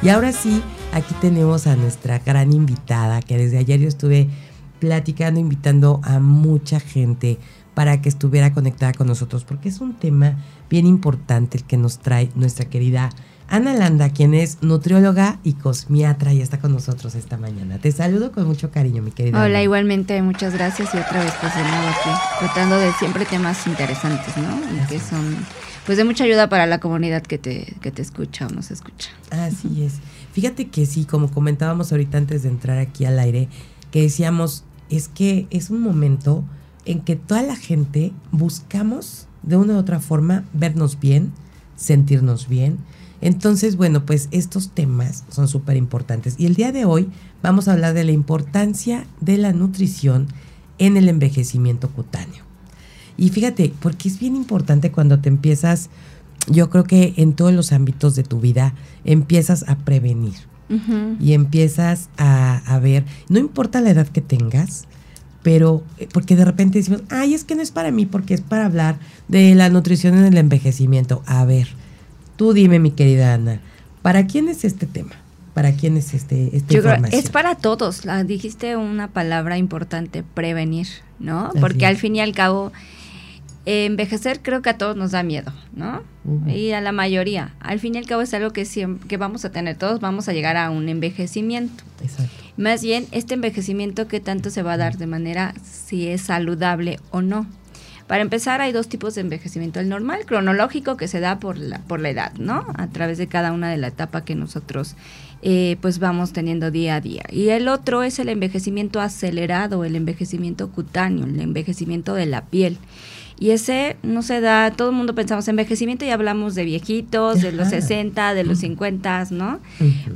Y ahora sí, aquí tenemos a nuestra gran invitada, que desde ayer yo estuve platicando, invitando a mucha gente para que estuviera conectada con nosotros, porque es un tema bien importante el que nos trae nuestra querida Ana Landa, quien es nutrióloga y cosmiatra y está con nosotros esta mañana. Te saludo con mucho cariño, mi querida. Hola, igualmente, muchas gracias y otra vez pues de nuevo aquí, tratando de siempre temas interesantes, ¿no? Y que son pues de mucha ayuda para la comunidad que te, que te escucha o nos escucha. Así es. Fíjate que sí, como comentábamos ahorita antes de entrar aquí al aire, que decíamos, es que es un momento en que toda la gente buscamos de una u otra forma vernos bien, sentirnos bien. Entonces, bueno, pues estos temas son súper importantes. Y el día de hoy vamos a hablar de la importancia de la nutrición en el envejecimiento cutáneo. Y fíjate, porque es bien importante cuando te empiezas, yo creo que en todos los ámbitos de tu vida, empiezas a prevenir. Y empiezas a, ver, no importa la edad que tengas, pero eh, porque de repente decimos, ay, es que no es para mí, porque es para hablar de la nutrición en el envejecimiento. A ver, tú dime, mi querida Ana, ¿para quién es este tema? ¿Para quién es este, esta Yo creo, es para todos. dijiste una palabra importante, prevenir, ¿no? Porque al fin y al cabo envejecer creo que a todos nos da miedo, ¿no? Y a la mayoría. Al fin y al cabo es algo que, siempre, que vamos a tener, todos vamos a llegar a un envejecimiento. Exacto. Más bien, este envejecimiento que tanto se va a dar de manera si es saludable o no. Para empezar, hay dos tipos de envejecimiento. El normal, cronológico, que se da por la, por la edad, ¿no? A través de cada una de la etapa que nosotros eh, pues vamos teniendo día a día. Y el otro es el envejecimiento acelerado, el envejecimiento cutáneo, el envejecimiento de la piel. Y ese no se da, todo el mundo pensamos en envejecimiento y hablamos de viejitos, de los 60, de los 50, ¿no?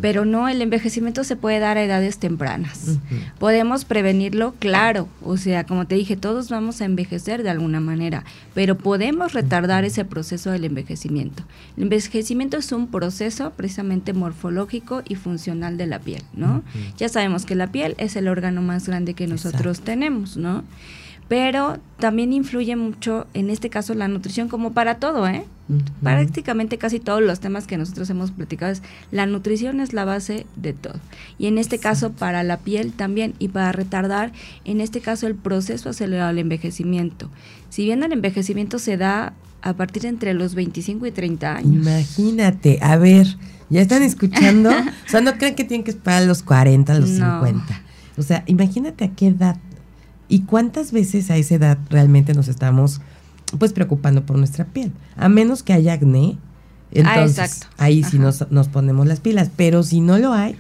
Pero no, el envejecimiento se puede dar a edades tempranas. Podemos prevenirlo, claro, o sea, como te dije, todos vamos a envejecer de alguna manera, pero podemos retardar ese proceso del envejecimiento. El envejecimiento es un proceso precisamente morfológico y funcional de la piel, ¿no? Ya sabemos que la piel es el órgano más grande que nosotros tenemos, ¿no? Pero también influye mucho, en este caso, la nutrición como para todo, ¿eh? Prácticamente casi todos los temas que nosotros hemos platicado es la nutrición es la base de todo. Y en este caso para la piel también y para retardar, en este caso, el proceso acelerado del envejecimiento. Si bien el envejecimiento se da a partir de entre los 25 y 30 años. Imagínate, a ver, ¿ya están escuchando? o sea, no creen que tienen que esperar a los 40, a los 50. O sea, imagínate a qué edad ¿Y cuántas veces a esa edad realmente nos estamos pues preocupando por nuestra piel? A menos que haya acné, ah, entonces ahí sí nos, nos ponemos las pilas. Pero si no lo hay,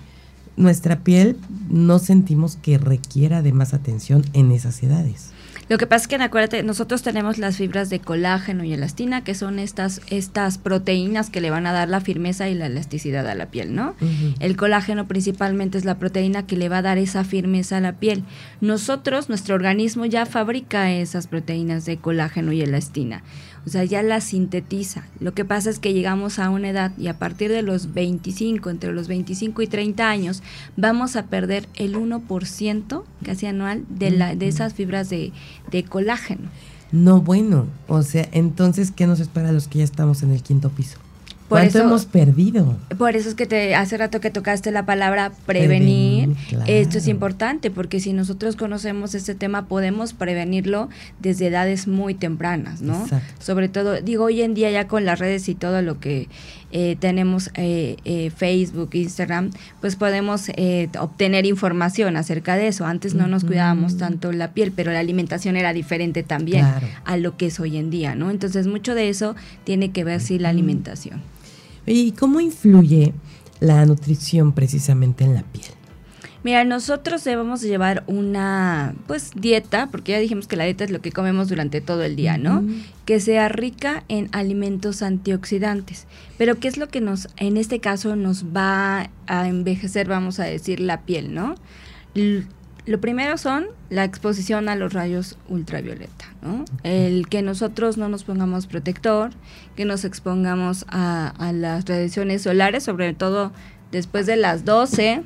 nuestra piel no sentimos que requiera de más atención en esas edades. Lo que pasa es que, acuérdate, nosotros tenemos las fibras de colágeno y elastina, que son estas, estas proteínas que le van a dar la firmeza y la elasticidad a la piel, ¿no? El colágeno principalmente es la proteína que le va a dar esa firmeza a la piel. Nosotros, nuestro organismo ya fabrica esas proteínas de colágeno y elastina o sea, ya la sintetiza. Lo que pasa es que llegamos a una edad y a partir de los 25, entre los 25 y 30 años, vamos a perder el 1% casi anual de, la, de esas fibras de, de colágeno. No, bueno, o sea, entonces, ¿qué nos espera a los que ya estamos en el quinto piso? ¿Cuánto hemos perdido? Por eso es que te, hace rato que tocaste la palabra prevenir. Esto es importante porque si nosotros conocemos este tema podemos prevenirlo desde edades muy tempranas, ¿no? Sobre todo, digo, hoy en día ya con las redes y todo lo que eh, tenemos eh, eh, Facebook, Instagram, pues podemos obtener información acerca de eso. Antes no nos cuidábamos tanto la piel, pero la alimentación era diferente también a lo que es hoy en día, ¿no? Entonces mucho de eso tiene que ver sí la alimentación. ¿Y cómo influye la nutrición precisamente en la piel? Mira, nosotros debemos llevar una pues dieta, porque ya dijimos que la dieta es lo que comemos durante todo el día, ¿no? Que sea rica en alimentos antioxidantes. Pero ¿qué es lo que nos en este caso nos va a envejecer, vamos a decir, la piel, ¿no? Lo primero son la exposición a los rayos ultravioleta, ¿no? El que nosotros no nos pongamos protector, que nos expongamos a, a las radiaciones solares, sobre todo después de las 12,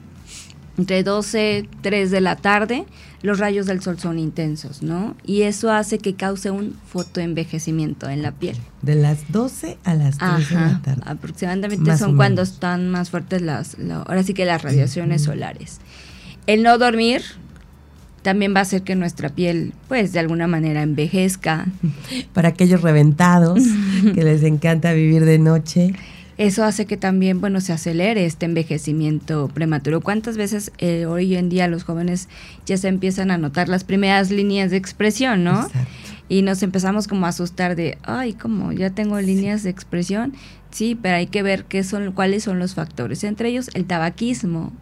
entre 12, 3 de la tarde, los rayos del sol son intensos, ¿no? Y eso hace que cause un fotoenvejecimiento en la piel. De las 12 a las 3 de la tarde. Aproximadamente son cuando están más fuertes las, ahora sí que las radiaciones solares. El no dormir también va a hacer que nuestra piel, pues, de alguna manera envejezca. Para aquellos reventados que les encanta vivir de noche. Eso hace que también, bueno, se acelere este envejecimiento prematuro. ¿Cuántas veces eh, hoy en día los jóvenes ya se empiezan a notar las primeras líneas de expresión, ¿no? Y nos empezamos como a asustar de, ay, ¿cómo? ¿Ya tengo líneas de expresión? Sí, pero hay que ver qué son, cuáles son los factores. Entre ellos, el tabaquismo,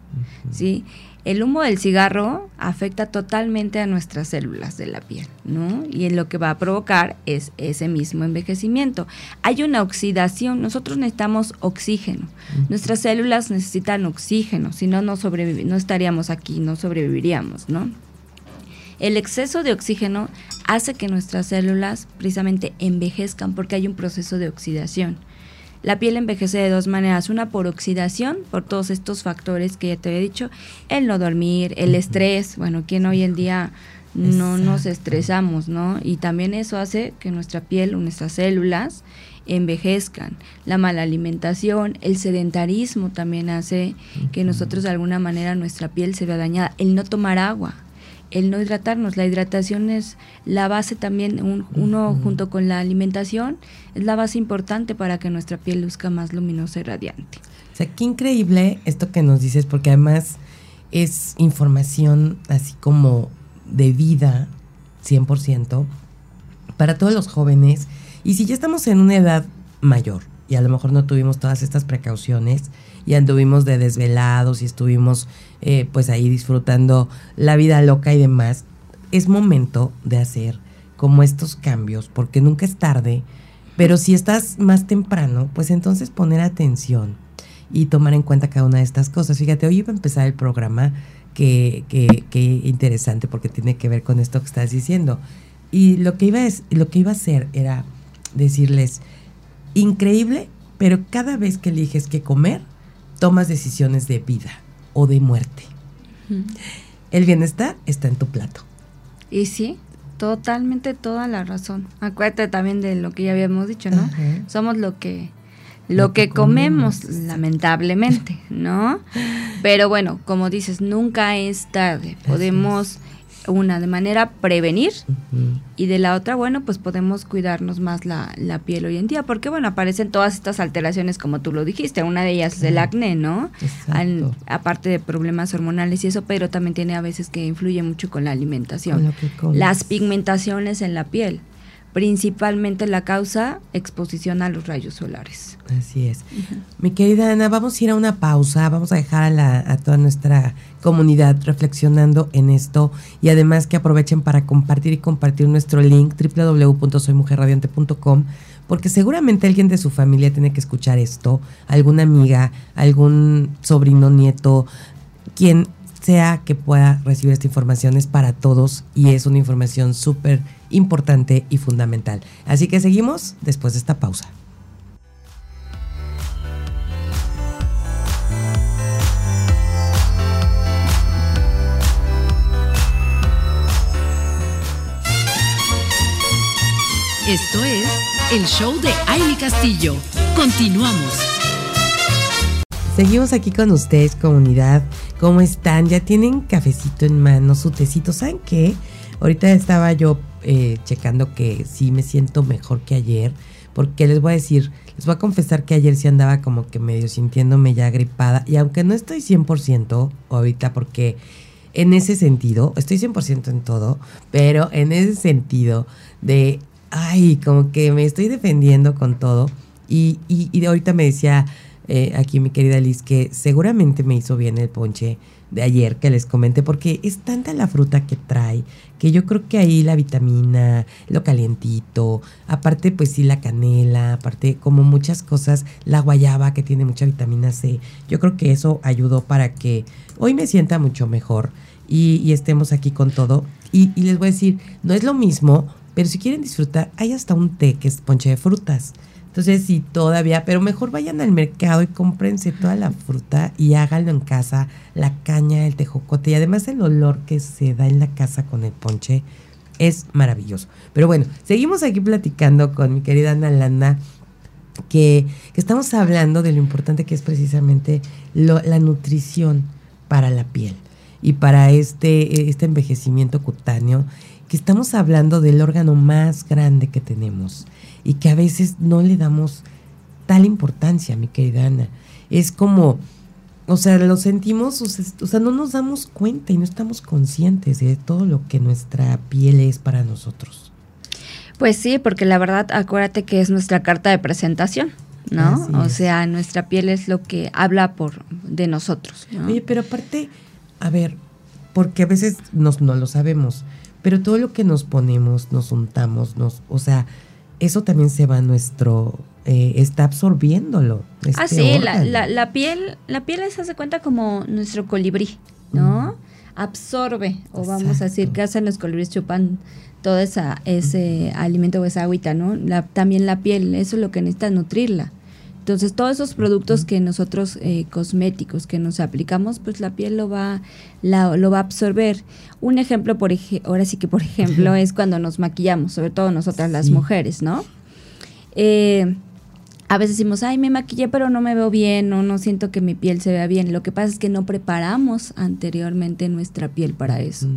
¿sí? El humo del cigarro afecta totalmente a nuestras células de la piel, ¿no? Y lo que va a provocar es ese mismo envejecimiento. Hay una oxidación, nosotros necesitamos oxígeno. Nuestras células necesitan oxígeno, si no, no, no estaríamos aquí, no sobreviviríamos, ¿no? El exceso de oxígeno hace que nuestras células precisamente envejezcan porque hay un proceso de oxidación. La piel envejece de dos maneras, una por oxidación, por todos estos factores que ya te había dicho, el no dormir, el estrés, bueno, quien hoy en día no nos estresamos, ¿no? Y también eso hace que nuestra piel, nuestras células, envejezcan. La mala alimentación, el sedentarismo también hace que nosotros de alguna manera nuestra piel se vea dañada. El no tomar agua el no hidratarnos. La hidratación es la base también, uno junto con la alimentación, es la base importante para que nuestra piel luzca más luminosa y radiante. O sea, qué increíble esto que nos dices, porque además es información así como de vida, 100%, para todos los jóvenes. Y si ya estamos en una edad mayor y a lo mejor no tuvimos todas estas precauciones y anduvimos de desvelados y estuvimos eh, pues ahí disfrutando la vida loca y demás, es momento de hacer como estos cambios, porque nunca es tarde, pero si estás más temprano, pues entonces poner atención y tomar en cuenta cada una de estas cosas. Fíjate, hoy iba a empezar el programa, que, que, interesante, porque tiene que ver con esto que estás diciendo. Y lo que, iba a, lo que iba a hacer era decirles, increíble, pero cada vez que eliges qué comer, tomas decisiones de vida o de muerte. El bienestar está en tu plato. Y sí, totalmente toda la razón. Acuérdate también de lo que ya habíamos dicho, ¿no? Somos lo que lo, que, comemos, lamentablemente, ¿no? Pero bueno, como dices, nunca es tarde. Podemos una de manera prevenir y de la otra, bueno, pues podemos cuidarnos más la, la, piel hoy en día, porque bueno, aparecen todas estas alteraciones como tú lo dijiste, una de ellas es el acné, ¿no? aparte de problemas hormonales y eso, pero también tiene a veces que influye mucho con la alimentación. Las pigmentaciones en la piel principalmente la causa exposición a los rayos solares. Así es. Mi querida Ana, vamos a ir a una pausa, vamos a dejar a, la, a toda nuestra comunidad reflexionando en esto y además que aprovechen para compartir y compartir nuestro link www.soymujerradiante.com porque seguramente alguien de su familia tiene que escuchar esto, alguna amiga, algún sobrino, nieto, quien sea que pueda recibir esta información es para todos y es una información súper importante y fundamental. Así que seguimos después de esta pausa. Esto es el show de Aile Castillo. Continuamos. Seguimos aquí con ustedes, comunidad. ¿Cómo están? ¿Ya tienen cafecito en mano, su tecito? ¿Saben qué? Ahorita estaba yo eh, checando que sí me siento mejor que ayer, porque les voy a decir, les voy a confesar que ayer sí andaba como que medio sintiéndome ya gripada, y aunque no estoy 100% ahorita, porque en ese sentido, estoy 100% en todo, pero en ese sentido de, ay, como que me estoy defendiendo con todo, y, y, ahorita me decía eh, aquí mi querida Liz que seguramente me hizo bien el ponche de ayer que les comenté, porque es tanta la fruta que trae, que yo creo que ahí la vitamina, lo calientito, aparte pues sí la canela, aparte como muchas cosas, la guayaba que tiene mucha vitamina C, yo creo que eso ayudó para que hoy me sienta mucho mejor y, estemos aquí con todo. Y, y les voy a decir, no es lo mismo, pero si quieren disfrutar, hay hasta un té que es ponche de frutas. Entonces, sí, todavía, pero mejor vayan al mercado y cómprense toda la fruta y háganlo en casa, la caña, el tejocote y además el olor que se da en la casa con el ponche es maravilloso. Pero bueno, seguimos aquí platicando con mi querida Ana Landa, que, estamos hablando de lo importante que es precisamente la nutrición para la piel y para este, este envejecimiento cutáneo, que estamos hablando del órgano más grande que tenemos y que a veces no le damos tal importancia, mi querida Ana. Es como, o sea, lo sentimos, o sea, no nos damos cuenta y no estamos conscientes de todo lo que nuestra piel es para nosotros. Pues sí, porque la verdad, acuérdate que es nuestra carta de presentación, ¿no? o sea, nuestra piel es lo que habla por de nosotros. Oye, pero aparte, a ver, porque a veces nos, no lo sabemos, pero todo lo que nos ponemos, nos untamos, nos, o sea, eso también se va a nuestro, eh, está absorbiéndolo. Este ah, sí, la, la, piel, la piel se hace cuenta como nuestro colibrí, ¿no? Absorbe, o vamos a decir, que hacen los colibríes? Chupan todo esa, ese alimento o esa agüita, ¿no? La, también la piel, eso es lo que necesita nutrirla. Entonces, todos esos productos que nosotros, eh, cosméticos, que nos aplicamos, pues la piel lo va, lo va a absorber. Un ejemplo, por ahora sí que por ejemplo, es cuando nos maquillamos, sobre todo nosotras las mujeres, ¿no? Eh, a veces decimos, ay, me maquillé, pero no me veo bien, o no siento que mi piel se vea bien. Lo que pasa es que no preparamos anteriormente nuestra piel para eso.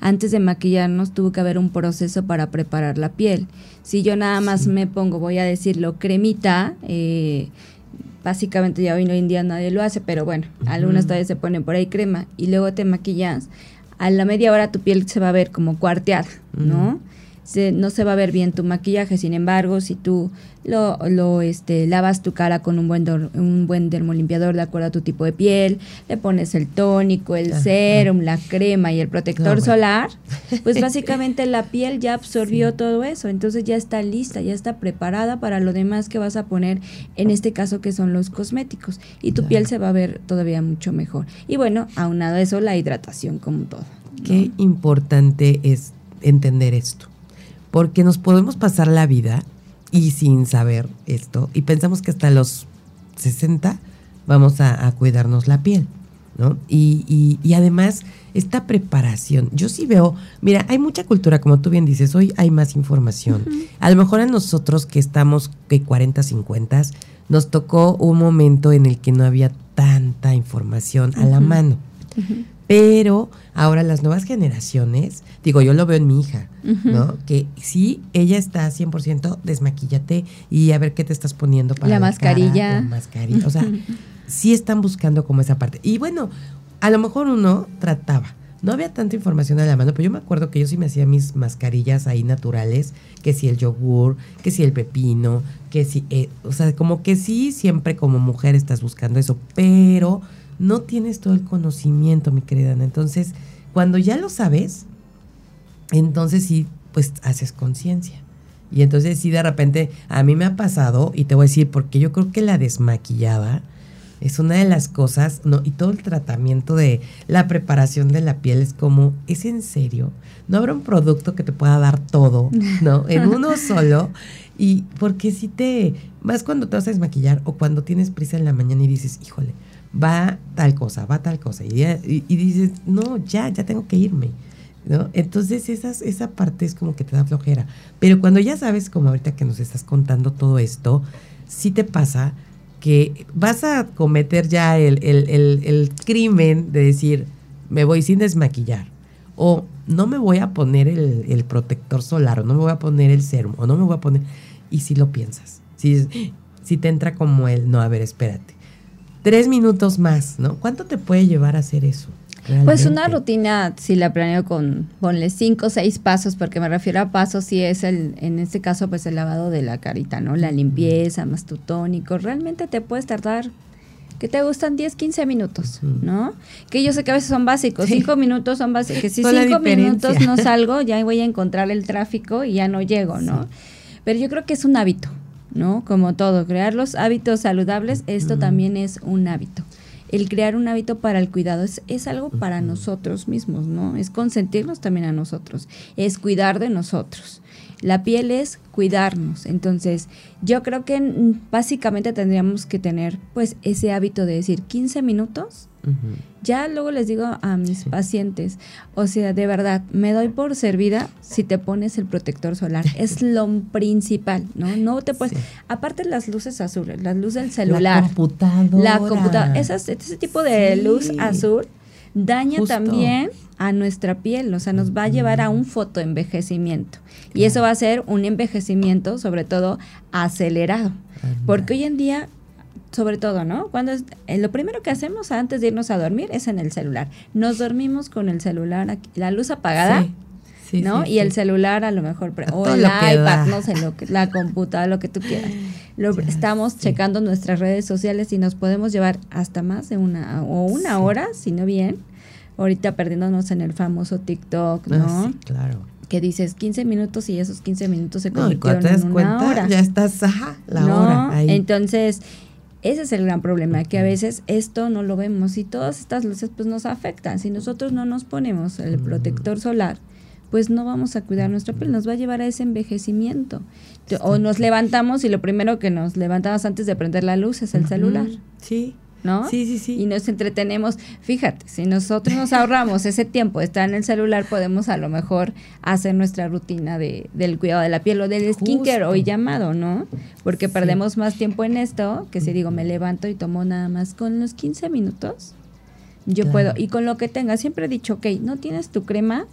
Antes de maquillarnos tuvo que haber un proceso para preparar la piel. Si yo nada más me pongo, voy a decirlo, cremita, eh, básicamente ya hoy en día nadie lo hace, pero bueno, algunas todavía se ponen por ahí crema y luego te maquillas, a la media hora tu piel se va a ver como cuarteada, ¿no? No se va a ver bien tu maquillaje. Sin embargo, si tú lo, lo este, lavas tu cara con un buen, un buen dermolimpiador de acuerdo a tu tipo de piel, le pones el tónico, el serum, la crema y el protector solar, pues básicamente la piel ya absorbió todo eso. Entonces ya está lista, ya está preparada para lo demás que vas a poner, en este caso que son los cosméticos. Y tu piel se va a ver todavía mucho mejor. Y bueno, aunado a eso, la hidratación como todo. Qué importante es entender esto porque nos podemos pasar la vida y sin saber esto, y pensamos que hasta los 60 vamos a, cuidarnos la piel, ¿no? Y, y, además, esta preparación, yo sí veo, mira, hay mucha cultura, como tú bien dices, hoy hay más información. A lo mejor a nosotros que estamos que 40, 50, nos tocó un momento en el que no había tanta información a la mano. Pero ahora las nuevas generaciones, digo, yo lo veo en mi hija, ¿no? Que sí, ella está 100% desmaquíllate y a ver qué te estás poniendo para la, mascarilla. la mascarilla. O sea, sí están buscando como esa parte. Y bueno, a lo mejor uno trataba. No había tanta información a la mano, pero yo me acuerdo que yo sí me hacía mis mascarillas ahí naturales, que si el yogur, que si el pepino, que si, eh, o sea, como que sí, siempre como mujer estás buscando eso, pero no tienes todo el conocimiento, mi querida Ana. Entonces, cuando ya lo sabes, entonces sí, pues haces conciencia. Y entonces sí, de repente, a mí me ha pasado, y te voy a decir, porque yo creo que la desmaquillada es una de las cosas, ¿no? Y todo el tratamiento de la preparación de la piel es como, ¿es en serio? No habrá un producto que te pueda dar todo, ¿no? En uno solo. Y porque si te, más cuando te vas a desmaquillar o cuando tienes prisa en la mañana y dices, híjole, va tal cosa, va tal cosa. Y, dices, no, ya, ya tengo que irme. ¿no? Entonces esas, esa parte es como que te da flojera. Pero cuando ya sabes, como ahorita que nos estás contando todo esto, sí te pasa que vas a cometer ya el, el crimen de decir, me voy sin desmaquillar. O no me voy a poner el, protector solar, o no me voy a poner el serum, o no me voy a poner... Y si lo piensas, si te entra como el, no, a ver, espérate tres minutos más, ¿no? ¿Cuánto te puede llevar a hacer eso? Pues una rutina, si la planeo con, ponle cinco o seis pasos, porque me refiero a pasos, si es el, en este caso, pues el lavado de la carita, ¿no? La limpieza, más tu tónico, realmente te puedes tardar que te gustan 10, 15 minutos, ¿no? Que yo sé que a veces son básicos, 5 minutos son básicos, que si 5 minutos no salgo, ya voy a encontrar el tráfico y ya no llego, ¿no? Pero yo creo que es un hábito, ¿no? Como todo, crear los hábitos saludables, esto también es un hábito. El crear un hábito para el cuidado es, es algo para nosotros mismos, ¿no? Es consentirnos también a nosotros, es cuidar de nosotros. La piel es cuidarnos. Entonces, yo creo que básicamente tendríamos que tener pues ese hábito de decir 15 minutos. Ya luego les digo a mis pacientes, o sea, de verdad, me doy por servida si te pones el protector solar. es lo principal, ¿no? No te puedes... Aparte las luces azules, las luces del celular. La computadora. La computadora. ese tipo de luz azul daña también a nuestra piel, o sea, nos va a llevar a un fotoenvejecimiento. Y eso va a ser un envejecimiento, sobre todo, acelerado. Porque hoy en día, sobre todo, ¿no? Cuando es, eh, lo primero que hacemos antes de irnos a dormir es en el celular. Nos dormimos con el celular, aquí, la luz apagada. ¿No? y el celular a lo mejor, o el iPad, no sé, lo que, la computadora, lo que tú quieras. Lo, estamos checando nuestras redes sociales y nos podemos llevar hasta más de una o una hora, si no bien. Ahorita perdiéndonos en el famoso TikTok, ah, ¿no? sí, claro que dices 15 minutos y esos 15 minutos se convirtieron en una cuenta, hora. Ya estás, ajá, la hora ahí. Entonces, ese es el gran problema, que a veces esto no lo vemos y todas estas luces pues nos afectan. Si nosotros no nos ponemos el protector solar, pues no vamos a cuidar nuestra piel, nos va a llevar a ese envejecimiento. O nos levantamos y lo primero que nos levantamos antes de prender la luz es el celular. Sí. ¿no? Sí, sí, sí. Y nos entretenemos. Fíjate, si nosotros nos ahorramos ese tiempo de estar en el celular, podemos a lo mejor hacer nuestra rutina de, del cuidado de la piel o del skincare hoy llamado, ¿no? Porque perdemos más tiempo en esto, que si digo, me levanto y tomo nada más con los 15 minutos. Yo puedo, y con lo que tenga, siempre he dicho, ok, no tienes tu crema,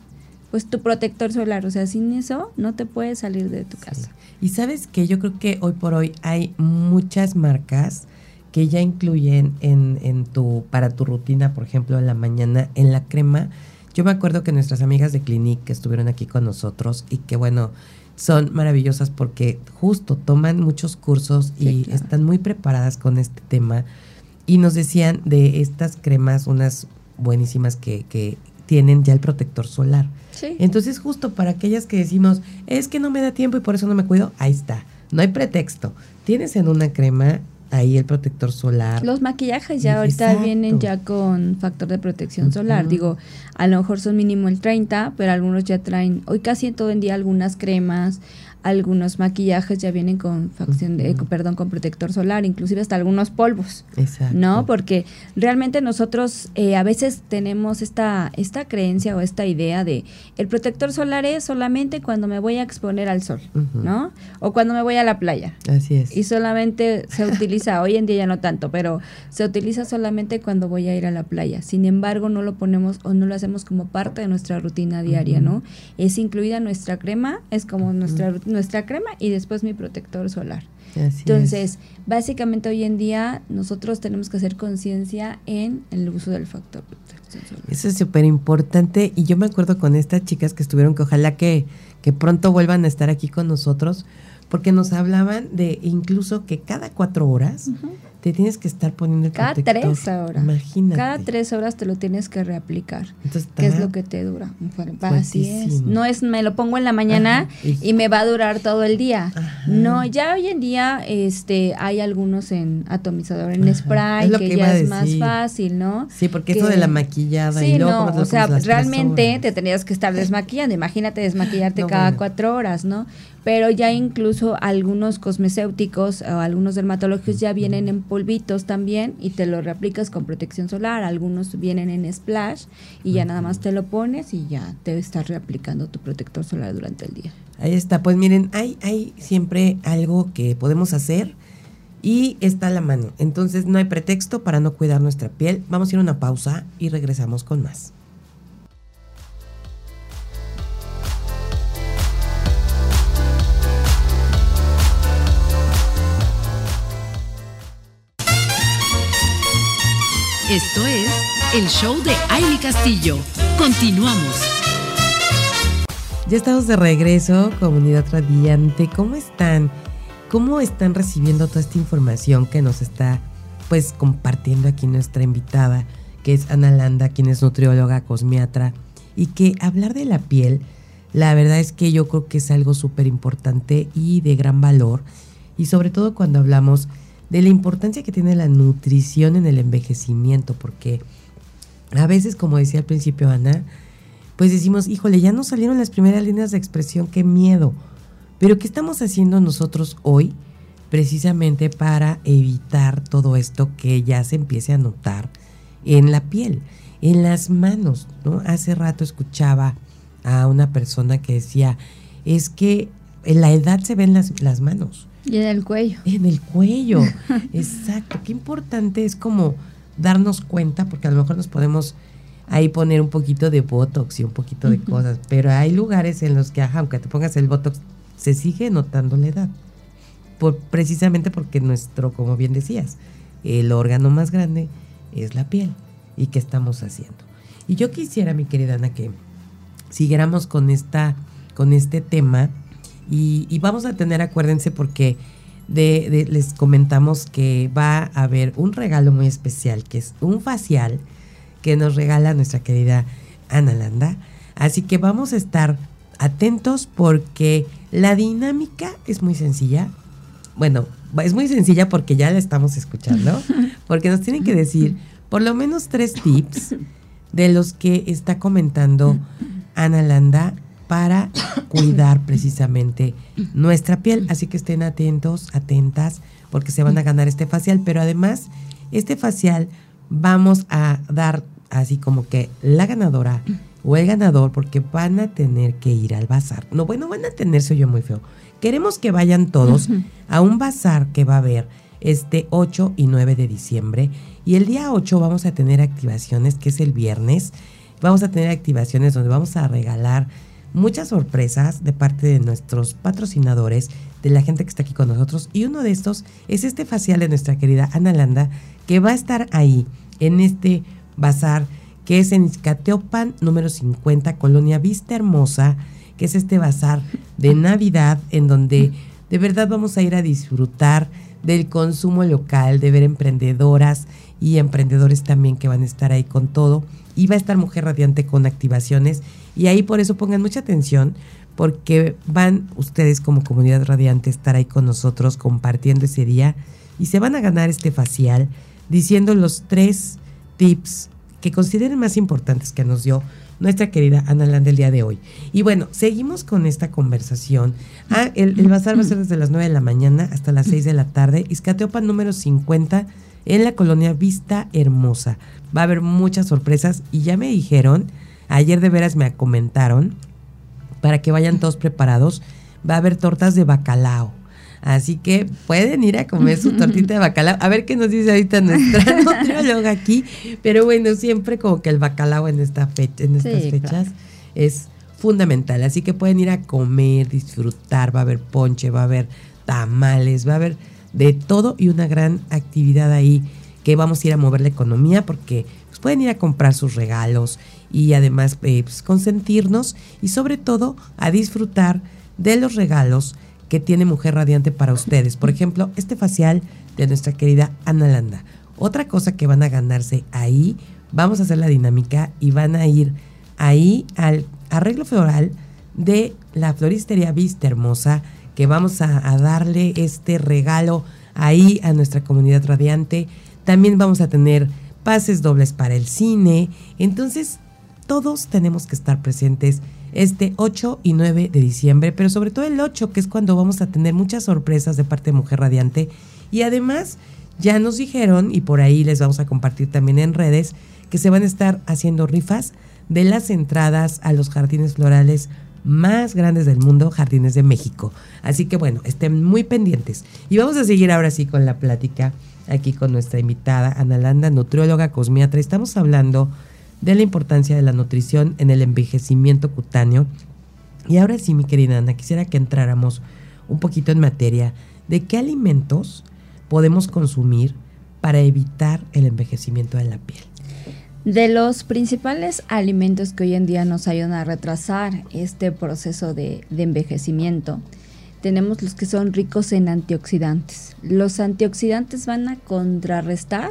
pues tu protector solar, o sea, sin eso no te puedes salir de tu casa. Y sabes que yo creo que hoy por hoy hay muchas marcas que ya incluyen en, en tu, para tu rutina, por ejemplo, en la mañana, en la crema. Yo me acuerdo que nuestras amigas de Clinique que estuvieron aquí con nosotros y que bueno, son maravillosas porque justo toman muchos cursos y están muy preparadas con este tema. Y nos decían de estas cremas, unas buenísimas que, que tienen ya el protector solar. Entonces, justo para aquellas que decimos, es que no me da tiempo y por eso no me cuido, ahí está. No hay pretexto. Tienes en una crema ahí el protector solar. Los maquillajes ya ahorita vienen ya con factor de protección solar. Digo, a lo mejor son mínimo el 30, pero algunos ya traen, hoy casi en todo el día algunas cremas, algunos maquillajes ya vienen con facción de, perdón, con protector solar, inclusive hasta algunos polvos. Exacto. ¿No? Porque realmente nosotros eh, a veces tenemos esta, esta creencia o esta idea de el protector solar es solamente cuando me voy a exponer al sol, ¿no? O cuando me voy a la playa. Así es. Y solamente se utiliza, hoy en día ya no tanto, pero se utiliza solamente cuando voy a ir a la playa. Sin embargo, no lo ponemos o no lo hacemos como parte de nuestra rutina diaria, ¿no? Es incluida nuestra crema, es como nuestra rutina nuestra crema y después mi protector solar. Entonces, básicamente hoy en día nosotros tenemos que hacer conciencia en el uso del factor protección solar. Eso es súper importante y yo me acuerdo con estas chicas que estuvieron, que ojalá que, que pronto vuelvan a estar aquí con nosotros, porque nos hablaban de incluso que cada cuatro horas te tienes que estar poniendo el Cada tres horas. Imagínate. Cada tres horas te lo tienes que reaplicar. Entonces, ¿Qué es lo que te dura? Así es. No es, me lo pongo en la mañana y, me va a durar todo el día. No, ya hoy en día este hay algunos en atomizador, en spray, que, ya es más fácil, ¿no? Sí, porque eso de la maquillada y luego no, o sea, realmente te tendrías que estar desmaquillando. Imagínate desmaquillarte cada cuatro horas, ¿no? Pero ya incluso algunos cosmecéuticos o algunos dermatológicos ya vienen en polvitos también y te lo reaplicas con protección solar, algunos vienen en splash y ya nada más te lo pones y ya te estás reaplicando tu protector solar durante el día. Ahí está, pues miren, hay, hay siempre algo que podemos hacer y está a la mano, entonces no hay pretexto para no cuidar nuestra piel. Vamos a ir a una pausa y regresamos con más. Esto es el show de Aile Castillo. Continuamos. Ya estamos de regreso, comunidad radiante. ¿Cómo están? ¿Cómo están recibiendo toda esta información que nos está pues compartiendo aquí nuestra invitada, que es Ana Landa, quien es nutrióloga, cosmiatra, y que hablar de la piel, la verdad es que yo creo que es algo súper importante y de gran valor, y sobre todo cuando hablamos de la importancia que tiene la nutrición en el envejecimiento, porque a veces, como decía al principio Ana, pues decimos, híjole, ya nos salieron las primeras líneas de expresión, qué miedo. Pero ¿qué estamos haciendo nosotros hoy precisamente para evitar todo esto que ya se empiece a notar en la piel, en las manos? ¿no? Hace rato escuchaba a una persona que decía, es que en la edad se ven las, las manos. Y en el cuello. En el cuello, exacto. Qué importante es como darnos cuenta, porque a lo mejor nos podemos ahí poner un poquito de Botox y un poquito de cosas, pero hay lugares en los que, aunque te pongas el Botox, se sigue notando la edad. Por, precisamente porque nuestro, como bien decías, el órgano más grande es la piel. ¿Y qué estamos haciendo? Y yo quisiera, mi querida Ana, que siguiéramos con, esta, con este tema y, vamos a tener, acuérdense, porque les comentamos que va a haber un regalo muy especial, que es un facial que nos regala nuestra querida Ana Landa. Así que vamos a estar atentos porque la dinámica es muy sencilla. Bueno, es muy sencilla porque ya la estamos escuchando, porque nos tienen que decir por lo menos tres tips de los que está comentando Ana Landa para cuidar precisamente nuestra piel. Así que estén atentos, atentas, porque se van a ganar este facial. Pero además, este facial vamos a dar así como que la ganadora o el ganador, porque van a tener que ir al bazar. No, bueno, van a tener, soy yo muy feo. Queremos que vayan todos a un bazar que va a haber este 8 y 9 de diciembre. Y el día 8 vamos a tener activaciones, que es el viernes. Vamos a tener activaciones donde vamos a regalar muchas sorpresas de parte de nuestros patrocinadores, de la gente que está aquí con nosotros. Y uno de estos es este facial de nuestra querida Ana Landa, que va a estar ahí en este bazar, que es en Izcateopan número 50, Colonia Vista Hermosa, que es este bazar de Navidad en donde de verdad vamos a ir a disfrutar del consumo local, de ver emprendedoras y emprendedores también que van a estar ahí con todo. Y va a estar Mujer Radiante con activaciones y ahí por eso pongan mucha atención porque van ustedes como comunidad radiante a estar ahí con nosotros compartiendo ese día y se van a ganar este facial diciendo los tres tips que consideren más importantes que nos dio nuestra querida Ana Land el día de hoy. Y bueno, seguimos con esta conversación. Ah, el, el, bazar va a ser desde las 9 de la mañana hasta las 6 de la tarde. Izcateopa número 50 en la colonia Vista Hermosa. Va a haber muchas sorpresas y ya me dijeron Ayer de veras me comentaron, para que vayan todos preparados, va a haber tortas de bacalao. Así que pueden ir a comer su tortita de bacalao. A ver qué nos dice ahorita nuestra nutrióloga aquí. Pero bueno, siempre como que el bacalao en, esta fecha, en estas fechas es fundamental. Así que pueden ir a comer, disfrutar. Va a haber ponche, va a haber tamales, va a haber de todo y una gran actividad ahí que vamos a ir a mover la economía porque pues, pueden ir a comprar sus regalos y además eh, pues, consentirnos y sobre todo a disfrutar de los regalos que tiene Mujer Radiante para ustedes. Por ejemplo, este facial de nuestra querida Ana Landa. Otra cosa que van a ganarse ahí, vamos a hacer la dinámica y van a ir ahí al arreglo floral de la floristería Vista Hermosa, que vamos a, a darle este regalo ahí a nuestra comunidad radiante. También vamos a tener pases dobles para el cine. Entonces, todos tenemos que estar presentes este 8 y 9 de diciembre, pero sobre todo el 8, que es cuando vamos a tener muchas sorpresas de parte de Mujer Radiante. Y además, ya nos dijeron, y por ahí les vamos a compartir también en redes, que se van a estar haciendo rifas de las entradas a los jardines florales más grandes del mundo, Jardines de México. Así que bueno, estén muy pendientes. Y vamos a seguir ahora sí con la plática aquí con nuestra invitada, Ana Landa, nutrióloga cosmiatra. Estamos hablando de la importancia de la nutrición en el envejecimiento cutáneo. Y ahora sí, mi querida Ana, quisiera que entráramos un poquito en materia de qué alimentos podemos consumir para evitar el envejecimiento de la piel. De los principales alimentos que hoy en día nos ayudan a retrasar este proceso de, de envejecimiento, tenemos los que son ricos en antioxidantes. Los antioxidantes van a contrarrestar,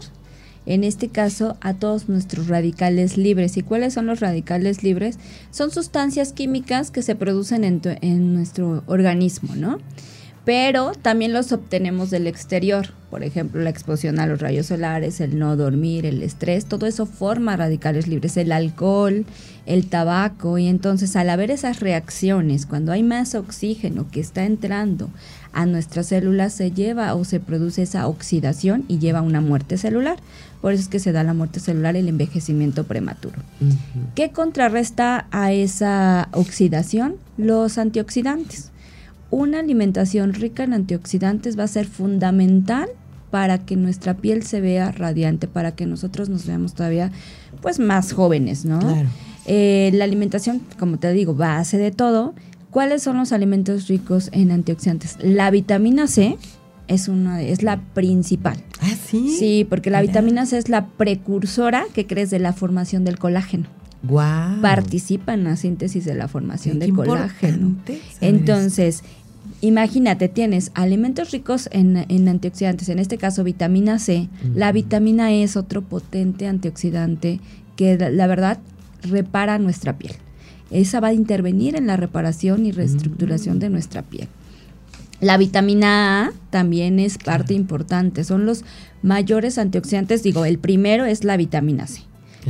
en este caso, a todos nuestros radicales libres. ¿Y cuáles son los radicales libres? Son sustancias químicas que se producen en, nuestro organismo, ¿no? pero también los obtenemos del exterior. Por ejemplo, la exposición a los rayos solares, el no dormir, el estrés, todo eso forma radicales libres, el alcohol, el tabaco. Y entonces al haber esas reacciones, cuando hay más oxígeno que está entrando a nuestras células, se lleva o se produce esa oxidación y lleva a una muerte celular. Por eso es que se da la muerte celular, el envejecimiento prematuro. ¿Qué contrarresta a esa oxidación? Los antioxidantes una alimentación rica en antioxidantes va a ser fundamental para que nuestra piel se vea radiante, para que nosotros nos veamos todavía pues más jóvenes, ¿no? Eh, la alimentación, como te digo, base de todo. ¿Cuáles son los alimentos ricos en antioxidantes? La vitamina C es una es la principal. Ah, sí. Sí, porque la vitamina C es la precursora que crees de la formación del colágeno. Wow. Participa en la síntesis de la formación del colágeno. Entonces, imagínate, tienes alimentos ricos en, antioxidantes, en este caso vitamina C. La vitamina E es otro potente antioxidante que la verdad repara nuestra piel. Esa va a intervenir en la reparación y reestructuración de nuestra piel. La vitamina A también es parte importante, son los mayores antioxidantes. Digo, el primero es la vitamina C.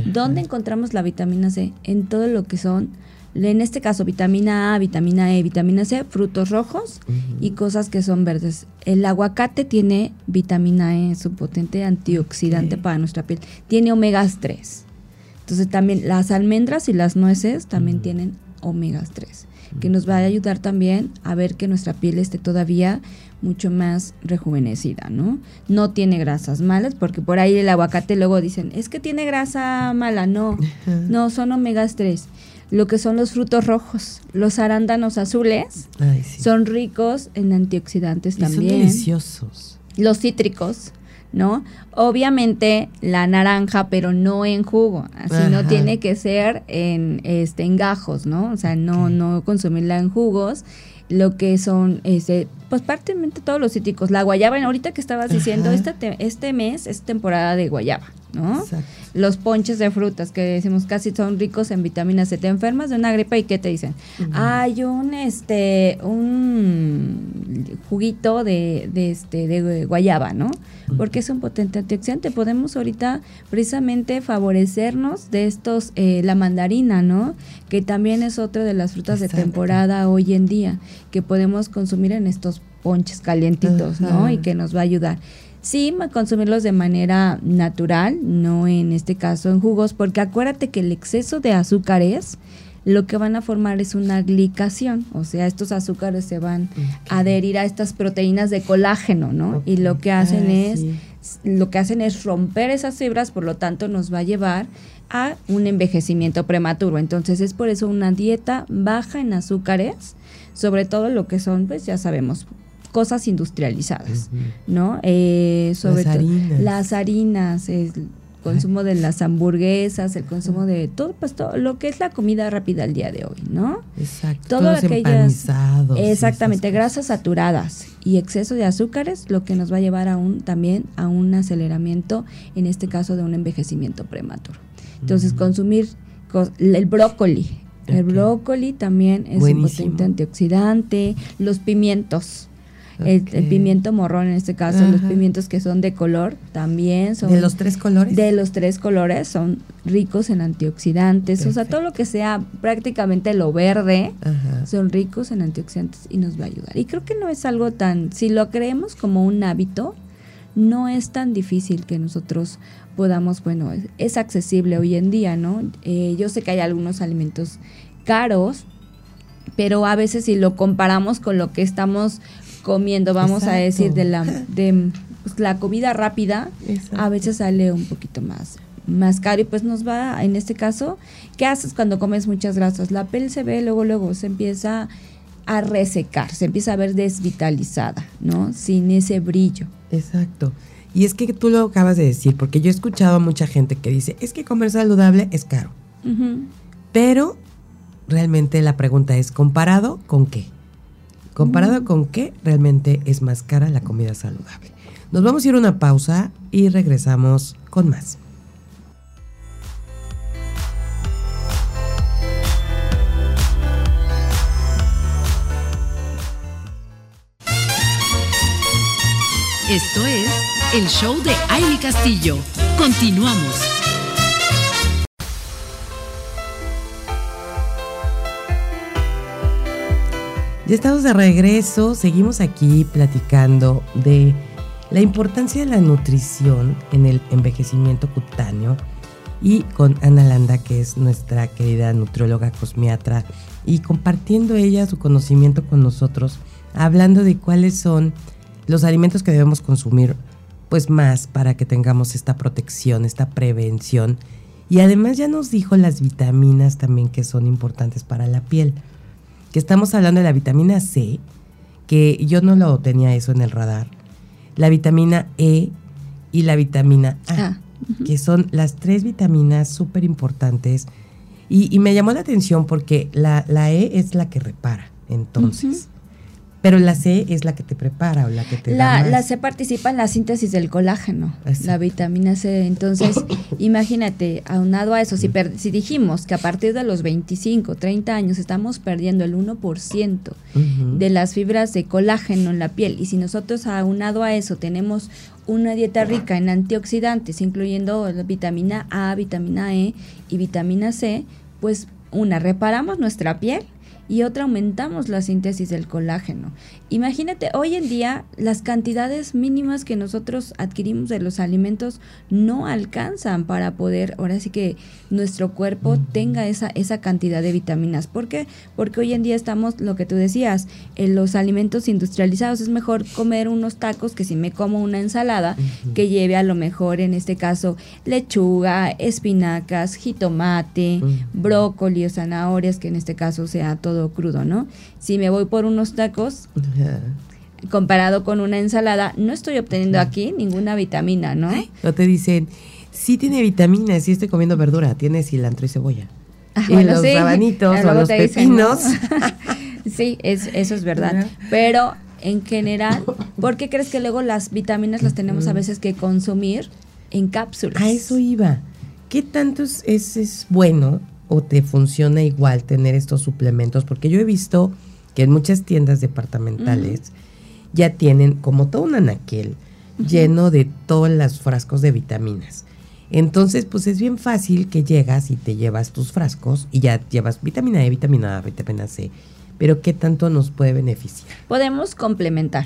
¿Dónde encontramos la vitamina C? En todo lo que son en este caso vitamina A, vitamina E, vitamina C, frutos rojos y cosas que son verdes. El aguacate tiene vitamina E, es un potente antioxidante para nuestra piel. Tiene omegas 3. Entonces también las almendras y las nueces también tienen omegas 3, que nos va a ayudar también a ver que nuestra piel esté todavía mucho más rejuvenecida, ¿no? No tiene grasas malas, porque por ahí el aguacate luego dicen, es que tiene grasa mala, no, no, son omegas 3 lo que son los frutos rojos. Los arándanos azules son ricos en antioxidantes también. Son deliciosos. Los cítricos, ¿no? Obviamente la naranja, pero no en jugo, así no tiene que ser en este en gajos, ¿no? O sea, no no consumirla en jugos. Lo que son este pues prácticamente todos los cítricos, la guayaba, ahorita que estabas diciendo, este, este mes es temporada de guayaba, ¿no? Los ponches de frutas que decimos casi son ricos en vitamina C. Te enfermas de una gripa y ¿qué te dicen? Hay un este un juguito de, de este de guayaba, ¿no? Porque es un potente antioxidante. Podemos ahorita precisamente favorecernos de estos eh, la mandarina, ¿no? Que también es otra de las frutas de temporada hoy en día que podemos consumir en estos ponches calientitos, ¿no? Y que nos va a ayudar. Sí, consumirlos de manera natural, no en este caso en jugos, porque acuérdate que el exceso de azúcares lo que van a formar es una glicación, o sea, estos azúcares se van a adherir a estas proteínas de colágeno, ¿no? Y lo que hacen ah, es lo que hacen es romper esas fibras, por lo tanto nos va a llevar a un envejecimiento prematuro. Entonces es por eso una dieta baja en azúcares, sobre todo lo que son, pues ya sabemos, cosas industrializadas, ¿no? Eh, sobre las harinas. las harinas, el consumo de las hamburguesas, el consumo de todo, pues todo lo que es la comida rápida al día de hoy, ¿no? Exacto. Todo aquellas exactamente grasas saturadas y exceso de azúcares, lo que nos va a llevar a un también a un aceleramiento, en este caso de un envejecimiento prematuro. Entonces, consumir el brócoli, el brócoli también es un potente antioxidante, los pimientos, el, pimiento morrón en este caso, los pimientos que son de color también son... ¿De los tres colores? De los tres colores, son ricos en antioxidantes, o sea, todo lo que sea prácticamente lo verde, son ricos en antioxidantes y nos va a ayudar. Y creo que no es algo tan, si lo creemos como un hábito, no es tan difícil que nosotros podamos, bueno, es, accesible hoy en día, ¿no? Eh, yo sé que hay algunos alimentos caros, pero a veces si lo comparamos con lo que estamos comiendo, vamos a decir, de la, de pues, la comida rápida, a veces sale un poquito más más caro y pues nos va, en este caso, ¿qué haces cuando comes muchas grasas? La piel se ve luego, luego, se empieza a resecar, se empieza a ver desvitalizada, ¿no? Sin ese brillo. Exacto. Y es que tú lo acabas de decir, porque yo he escuchado a mucha gente que dice, es que comer saludable es caro. Pero realmente la pregunta es, ¿comparado con qué? ¿Comparado con qué realmente es más cara la comida saludable? Nos vamos a ir a una pausa y regresamos con más. Esto es el show de Aile Castillo. Continuamos. Ya estamos de regreso, seguimos aquí platicando de la importancia de la nutrición en el envejecimiento cutáneo y con Ana Landa, que es nuestra querida nutrióloga cosmiatra, y compartiendo ella su conocimiento con nosotros, hablando de cuáles son los alimentos que debemos consumir pues más para que tengamos esta protección, esta prevención. Y además ya nos dijo las vitaminas también que son importantes para la piel. Que estamos hablando de la vitamina C, que yo no lo tenía eso en el radar. La vitamina E y la vitamina A, ah, que son las tres vitaminas súper importantes. Y, me llamó la atención porque la, E es la que repara, entonces. Pero la C es la que te prepara o la que te la, da La C participa en la síntesis del colágeno, la vitamina C. Entonces, imagínate, aunado a eso, si, si dijimos que a partir de los 25, 30 años estamos perdiendo el 1% de las fibras de colágeno en la piel, y si nosotros aunado a eso tenemos una dieta rica en antioxidantes, incluyendo vitamina A, vitamina E y vitamina C, pues una, reparamos nuestra piel y otra aumentamos la síntesis del colágeno. Imagínate, hoy en día las cantidades mínimas que nosotros adquirimos de los alimentos no alcanzan para poder, ahora sí que nuestro cuerpo tenga esa, esa cantidad de vitaminas. ¿Por qué? Porque hoy en día estamos, lo que tú decías, en los alimentos industrializados. Es mejor comer unos tacos que si me como una ensalada que lleve a lo mejor en este caso lechuga, espinacas, jitomate, brócoli o zanahorias, que en este caso sea todo crudo, ¿no? Si me voy por unos tacos, comparado con una ensalada, no estoy obteniendo aquí ninguna vitamina, ¿no? No te dicen, sí tiene vitaminas, sí estoy comiendo verdura, tiene cilantro y cebolla. Ah, y los rabanitos o los pepinos. sí, es, eso es verdad. Pero en general, ¿por qué crees que luego las vitaminas las tenemos a veces que consumir en cápsulas? A eso iba. ¿Qué tanto es, es bueno o te funciona igual tener estos suplementos? Porque yo he visto que en muchas tiendas departamentales ya tienen como todo un anaquel lleno de todos los frascos de vitaminas. Entonces, pues es bien fácil que llegas y te llevas tus frascos y ya llevas vitamina E, vitamina A, vitamina C. Pero ¿qué tanto nos puede beneficiar? Podemos complementar.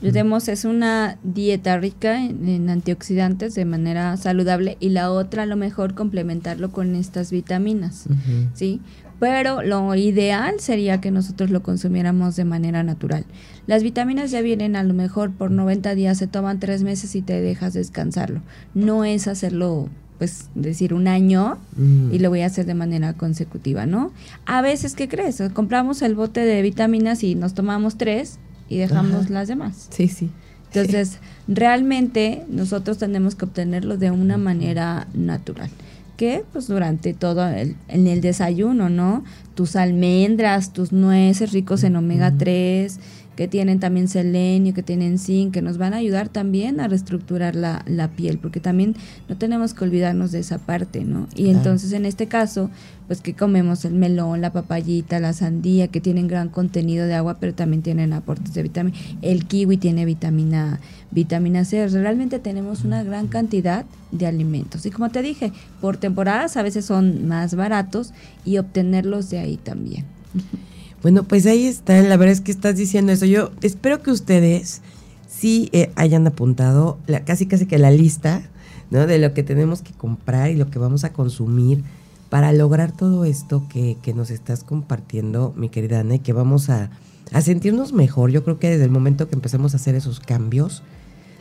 Tenemos es una dieta rica en, antioxidantes de manera saludable y la otra a lo mejor complementarlo con estas vitaminas, ¿sí? Pero lo ideal sería que nosotros lo consumiéramos de manera natural. Las vitaminas ya vienen a lo mejor por 90 días, se toman tres meses y te dejas descansarlo. No es hacerlo pues decir un año y lo voy a hacer de manera consecutiva, ¿no? A veces, ¿qué crees? Compramos el bote de vitaminas y nos tomamos tres y dejamos las demás. Sí, sí. Entonces, realmente nosotros tenemos que obtenerlo de una manera natural. Que pues durante todo el, en el desayuno, ¿no? Tus almendras, tus nueces ricos en omega 3, que tienen también selenio, que tienen zinc, que nos van a ayudar también a reestructurar la, la piel, porque también no tenemos que olvidarnos de esa parte, ¿no? Y entonces en este caso, pues que comemos el melón, la papayita, la sandía, que tienen gran contenido de agua, pero también tienen aportes de vitamina. El kiwi tiene vitamina, vitamina C. Realmente tenemos una gran cantidad de alimentos. Y como te dije, por temporadas a veces son más baratos y obtenerlos de ahí también. Bueno, pues ahí está, la verdad es que estás diciendo eso. Yo espero que ustedes sí eh, hayan apuntado la, casi casi que la lista, ¿no? De lo que tenemos que comprar y lo que vamos a consumir para lograr todo esto que, que nos estás compartiendo, mi querida Ana, y que vamos a, a sentirnos mejor. Yo creo que desde el momento que empecemos a hacer esos cambios,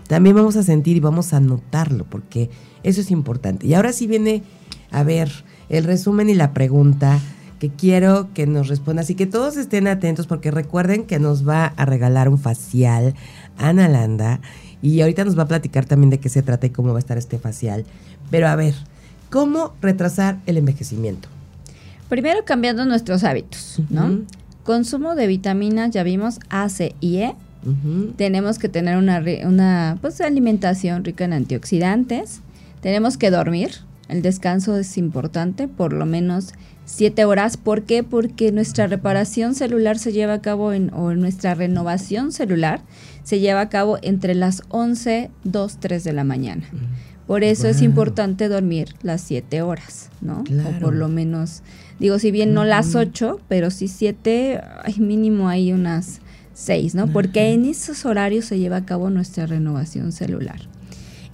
también vamos a sentir y vamos a notarlo, porque eso es importante. Y ahora sí viene a ver el resumen y la pregunta que quiero que nos responda. Así que todos estén atentos porque recuerden que nos va a regalar un facial Ana Landa y ahorita nos va a platicar también de qué se trata y cómo va a estar este facial. Pero a ver, ¿cómo retrasar el envejecimiento? Primero cambiando nuestros hábitos, ¿no? Consumo de vitaminas, ya vimos A, C y E. Tenemos que tener una, una pues, alimentación rica en antioxidantes. Tenemos que dormir. El descanso es importante, por lo menos siete horas. ¿Por qué? Porque nuestra reparación celular se lleva a cabo en, o nuestra renovación celular se lleva a cabo entre las 11, 2, 3 de la mañana. Por eso es importante dormir las siete horas, ¿no? O por lo menos, digo, si bien no las ocho, pero sí siete, hay mínimo hay unas seis, ¿no? Porque en esos horarios se lleva a cabo nuestra renovación celular.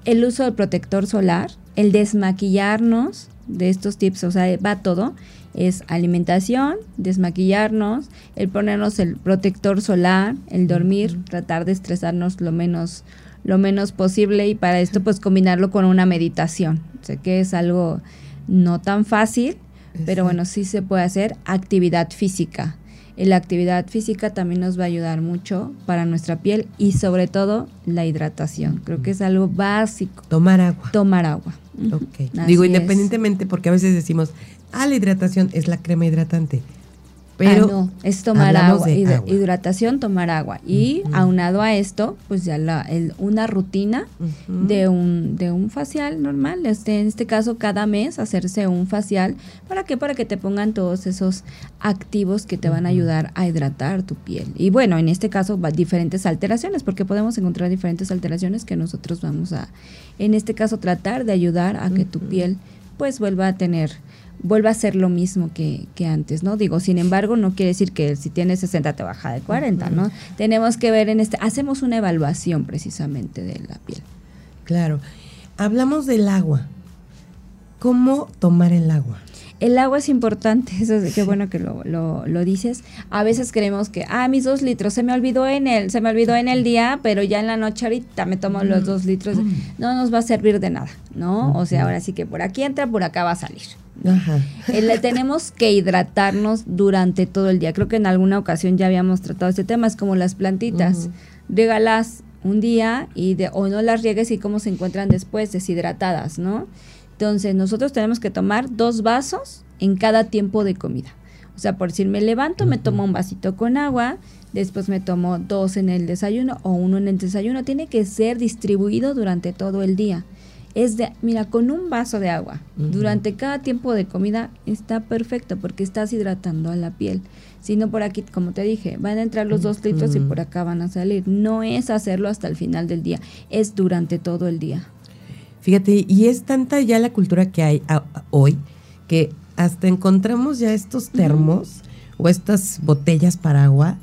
El uso del protector solar, el desmaquillarnos de estos tips, o sea, va todo, es alimentación, desmaquillarnos, el ponernos el protector solar, el dormir, tratar de estresarnos lo menos lo menos posible y para esto pues combinarlo con una meditación. Sé que es algo no tan fácil, pero bueno, sí se puede hacer actividad física. la actividad física también nos va a ayudar mucho para nuestra piel y sobre todo la hidratación. Creo que es algo básico. Tomar agua. Tomar agua. Digo, independientemente, porque a veces decimos, ah, la hidratación es la crema hidratante. Pero ah, no, es tomar agua, hidratación, tomar agua. Y aunado a esto, pues ya la, una rutina de, un, de un facial normal. Este, en este caso, cada mes hacerse un facial. ¿Para qué? Para que te pongan todos esos activos que te van a ayudar a hidratar tu piel. Y bueno, en este caso, va diferentes alteraciones, porque podemos encontrar diferentes alteraciones que nosotros vamos a, en este caso, tratar de ayudar a que tu piel pues vuelva a tener vuelva a ser lo mismo que, antes, ¿no? Digo, sin embargo, no quiere decir que si tienes 60 te baja de 40, ¿no? Tenemos que ver en este, hacemos una evaluación precisamente de la piel. Claro. Hablamos del agua. ¿Cómo tomar el agua? El agua es importante, eso es qué bueno que lo, lo, dices. A veces creemos que, ah, mis dos litros, se me olvidó en el, se me olvidó en el día, pero ya en la noche ahorita me tomo los dos litros. No nos va a servir de nada, ¿no? O sea, ahora sí que por aquí entra, por acá va a salir. Ajá. Eh, tenemos que hidratarnos durante todo el día. Creo que en alguna ocasión ya habíamos tratado este tema, es como las plantitas. Regalas un día y de, o no las riegues y cómo se encuentran después, deshidratadas, ¿no? Entonces, nosotros tenemos que tomar dos vasos en cada tiempo de comida. O sea, por decir, me levanto, me tomo un vasito con agua, después me tomo dos en el desayuno o uno en el desayuno. Tiene que ser distribuido durante todo el día es de, mira, con un vaso de agua durante cada tiempo de comida está perfecto porque estás hidratando a la piel. Si no, por aquí, como te dije, van a entrar los dos litros y por acá van a salir. No es hacerlo hasta el final del día, es durante todo el día. Fíjate, y es tanta ya la cultura que hay hoy que hasta encontramos ya estos termos o estas botellas para agua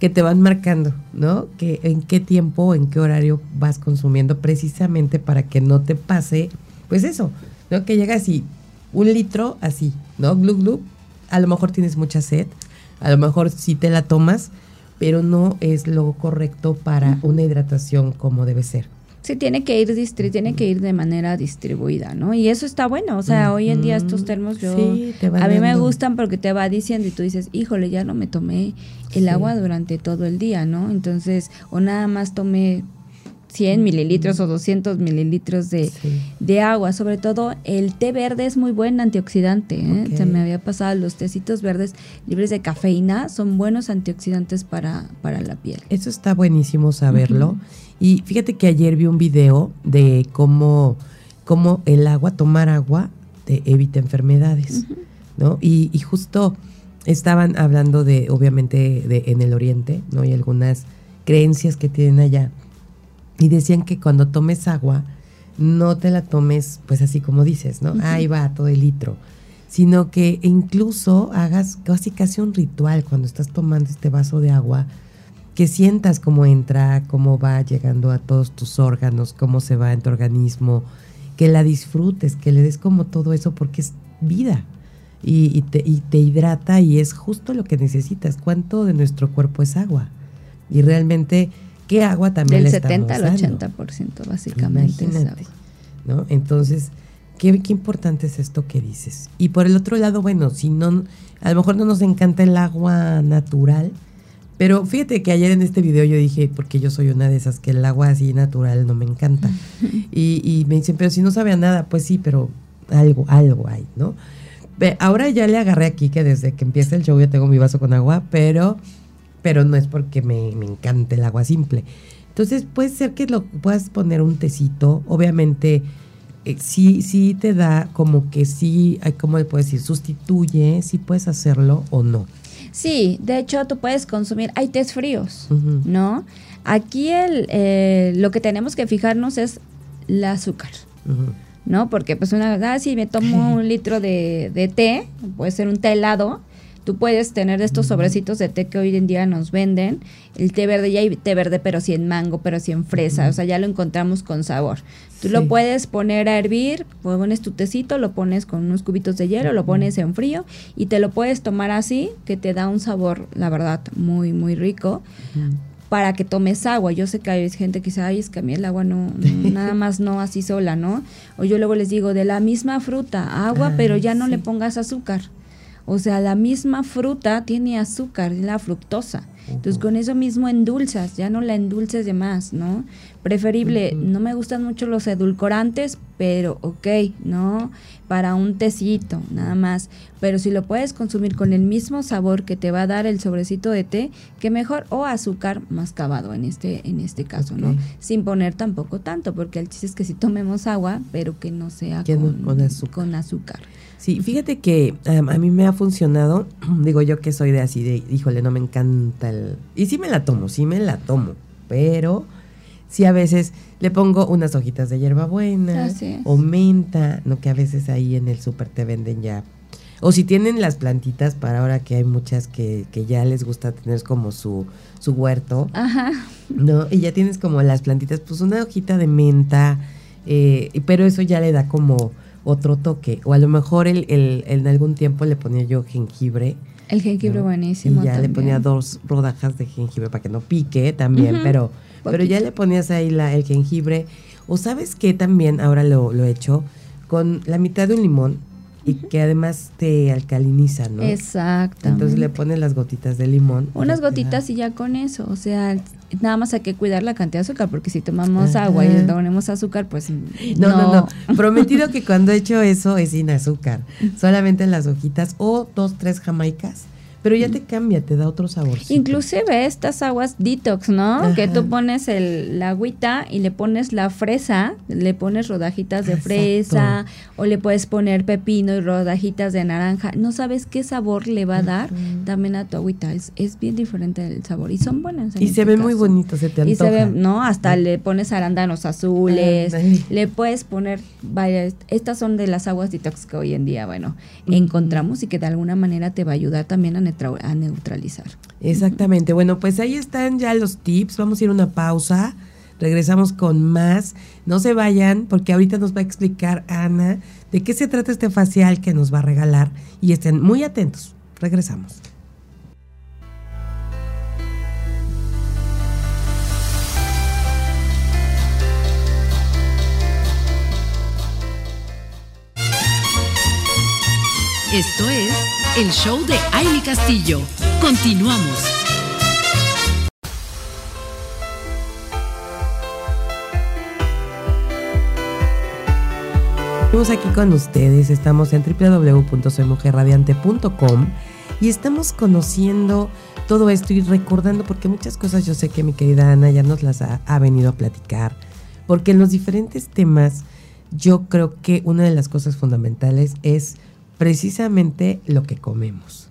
que te van marcando, ¿no? Que en qué tiempo, en qué horario vas consumiendo precisamente para que no te pase, pues eso, ¿no? Que llega así, un litro así, ¿no? Glu, glu. A lo mejor tienes mucha sed, a lo mejor sí te la tomas, pero no es lo correcto para una hidratación como debe ser. Sí, tiene que ir tiene que ir de manera distribuida, ¿no? Y eso está bueno, o sea, hoy en día estos termos yo a mí me gustan porque te va diciendo y tú dices, "Híjole, ya no me tomé el agua durante todo el día, ¿no? Entonces, o nada más tomé 100 mililitros o 200 mililitros de, de, agua. Sobre todo el té verde es muy buen antioxidante. ¿eh? Se me había pasado los tecitos verdes libres de cafeína, son buenos antioxidantes para, para la piel. Eso está buenísimo saberlo. Y fíjate que ayer vi un video de cómo, cómo el agua, tomar agua, te evita enfermedades, ¿no? Y, y, justo estaban hablando de, obviamente, de en el oriente, ¿no? Y algunas creencias que tienen allá. Y decían que cuando tomes agua, no te la tomes, pues así como dices, ¿no? Ahí va, todo el litro. Sino que incluso hagas casi casi un ritual cuando estás tomando este vaso de agua que sientas cómo entra, cómo va llegando a todos tus órganos, cómo se va en tu organismo, que la disfrutes, que le des como todo eso porque es vida y, te, hidrata y es justo lo que necesitas. ¿Cuánto de nuestro cuerpo es agua? Y realmente, ¿qué agua también Del 70 al 80% básicamente es agua. ¿no? Entonces, qué, qué importante es esto que dices. Y por el otro lado, bueno, si no, a lo mejor no nos encanta el agua natural, pero fíjate que ayer en este video yo dije, porque yo soy una de esas que el agua así natural no me encanta. y, y, me dicen, pero si no sabe a nada, pues sí, pero algo, algo hay, ¿no? ahora ya le agarré aquí que desde que empieza el show yo tengo mi vaso con agua, pero, pero no es porque me, me encante el agua simple. Entonces puede ser que lo puedas poner un tecito, obviamente eh, sí, sí te da como que sí, ¿cómo le puedes decir? Sustituye, si puedes hacerlo o no. Sí, de hecho tú puedes consumir, hay tés fríos, ¿no? Aquí el, eh, lo que tenemos que fijarnos es el azúcar, ¿no? Porque pues una, ah, si me tomo un litro de, de té, puede ser un té helado, Tú puedes tener estos sobrecitos de té que hoy en día nos venden. El té verde, ya hay té verde, pero sí en mango, pero sí en fresa. O sea, ya lo encontramos con sabor. Tú lo puedes poner a hervir, pones tu tecito, lo pones con unos cubitos de hielo, lo pones en frío y te lo puedes tomar así, que te da un sabor, la verdad, muy, muy rico. para que tomes agua. Yo sé que hay gente que dice, ay, es que a mí el agua no, nada más no así sola, ¿no? O yo luego les digo, de la misma fruta, agua, pero ya no le pongas azúcar. O sea, la misma fruta tiene azúcar, la fructosa. Entonces con eso mismo endulzas, ya no la endulces de más, ¿no? Preferible, no me gustan mucho los edulcorantes, pero ok, ¿no? Para un tecito, nada más. Pero si lo puedes consumir con el mismo sabor que te va a dar el sobrecito de té, que mejor, o azúcar mascabado en este, en este caso, ¿no? Sin poner tampoco tanto, porque el chiste es que si tomemos agua, pero que no sea con azúcar. Sí, fíjate que a mí me ha funcionado, digo yo que soy de así, de, híjole, no me encanta el... Y sí me la tomo, sí me la tomo, pero sí a veces le pongo unas hojitas de hierbabuena o menta, no que a veces ahí en el súper te venden ya. O si tienen las plantitas, para ahora que hay muchas que, que ya les gusta tener como su, su huerto, Ajá. ¿no? Y ya tienes como las plantitas, pues una hojita de menta, eh, pero eso ya le da como otro toque. O a lo mejor el, el, en algún tiempo le ponía yo jengibre. El jengibre buenísimo. Y ya le ponía dos rodajas de jengibre para que no pique también, pero, pero ya le ponías ahí la, el jengibre. O sabes que también ahora lo, lo he hecho con la mitad de un limón y que además te alcaliniza, ¿no? Exacto. Entonces le pones las gotitas de limón. Unas gotitas y ya con eso, o sea, nada más hay que cuidar la cantidad de azúcar, porque si tomamos agua y le ponemos azúcar, pues no, no, no, Prometido que cuando he hecho eso es sin azúcar, solamente en las hojitas o dos, tres jamaicas pero ya te cambia, te da otro sabor. Inclusive estas aguas detox, ¿no? Que tú pones el, la agüita y le pones la fresa, le pones rodajitas de fresa o le puedes poner pepino y rodajitas de naranja. No sabes qué sabor le va a dar también a tu agüita. Es, es bien diferente el sabor y son buenas. y se este ve muy bonito, se te antoja. Y se ve, ¿no? Hasta le pones arándanos azules, le puedes poner, vaya, estas son de las aguas detox que hoy en día, bueno, encontramos y que de alguna manera te va a ayudar también a a neutralizar. Exactamente. Bueno, pues ahí están ya los tips. Vamos a ir a una pausa. Regresamos con más. No se vayan porque ahorita nos va a explicar Ana de qué se trata este facial que nos va a regalar y estén muy atentos. Regresamos. Esto es el show de Aile Castillo. Continuamos. Estamos aquí con ustedes, estamos en www.soymujerradiante.com y estamos conociendo todo esto y recordando porque muchas cosas yo sé que mi querida Ana ya nos las ha, ha venido a platicar, porque en los diferentes temas yo creo que una de las cosas fundamentales es precisamente lo que comemos.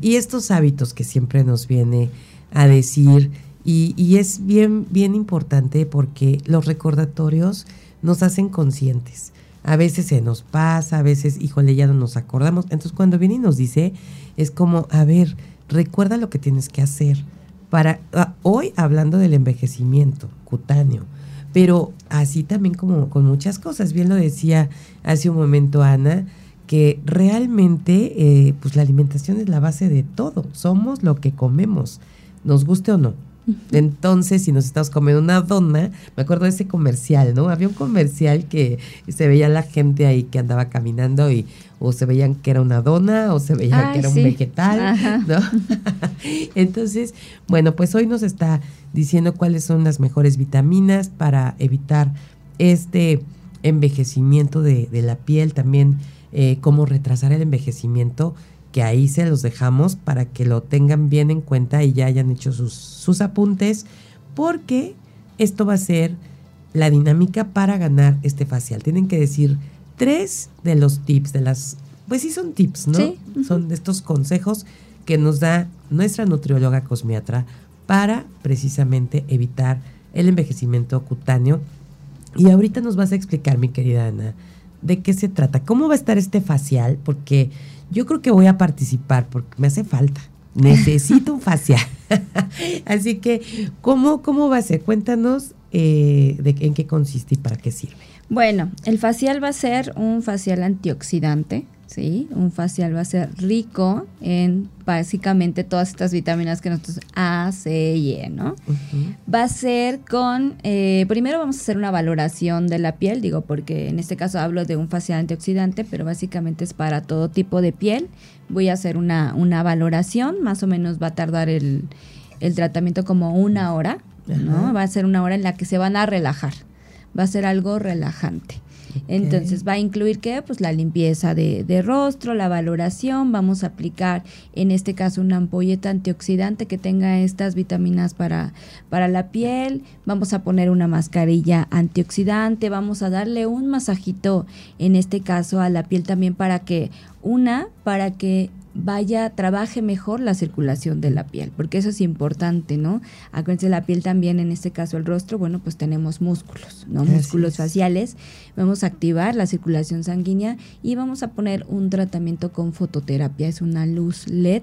Y estos hábitos que siempre nos viene a decir, y, es bien, bien importante porque los recordatorios nos hacen conscientes. A veces se nos pasa, a veces, híjole, ya no nos acordamos. Entonces cuando viene y nos dice, es como, a ver, recuerda lo que tienes que hacer. Para, ah, hoy hablando del envejecimiento cutáneo, pero así también como con muchas cosas. Bien lo decía hace un momento Ana, que realmente eh, pues la alimentación es la base de todo, somos lo que comemos, nos guste o no. Entonces, si nos estamos comiendo una dona, me acuerdo de ese comercial, ¿no? Había un comercial que se veía la gente ahí que andaba caminando y o se veían que era una dona o se veía que era un vegetal, ¿no? Entonces, bueno, pues hoy nos está diciendo cuáles son las mejores vitaminas para evitar este envejecimiento de, la piel, también eh, cómo retrasar el envejecimiento, que ahí se los dejamos para que lo tengan bien en cuenta y ya hayan hecho sus, sus apuntes, porque esto va a ser la dinámica para ganar este facial. Tienen que decir tres de los tips, de las, pues sí son tips, ¿no? Sí. Son de estos consejos que nos da nuestra nutrióloga cosmiatra para precisamente evitar el envejecimiento cutáneo. Y ahorita nos vas a explicar, mi querida Ana, de qué se trata, cómo va a estar este facial, porque yo creo que voy a participar, porque me hace falta. Necesito un facial. Así que, ¿cómo, ¿cómo va a ser? Cuéntanos eh, de en qué consiste y para qué sirve. Bueno, el facial va a ser un facial antioxidante, ¿sí? Un facial va a ser rico en básicamente todas estas vitaminas que nosotros A, C y E, ¿no? Va a ser con, eh, primero vamos a hacer una valoración de la piel, digo, porque en este caso hablo de un facial antioxidante, pero básicamente es para todo tipo de piel. Voy a hacer una, una valoración, más o menos va a tardar el, el tratamiento como una hora, ¿no? Va a ser una hora en la que se van a relajar, va a ser algo relajante. Entonces va a incluir qué? Pues la limpieza de, de, rostro, la valoración, vamos a aplicar en este caso una ampolleta antioxidante que tenga estas vitaminas para, para la piel, vamos a poner una mascarilla antioxidante, vamos a darle un masajito en este caso a la piel también para que una, para que vaya, trabaje mejor la circulación de la piel, porque eso es importante, ¿no? Acuérdense, la piel también, en este caso el rostro, bueno, pues tenemos músculos, ¿no? músculos faciales. Vamos a activar la circulación sanguínea y vamos a poner un tratamiento con fototerapia, es una luz LED.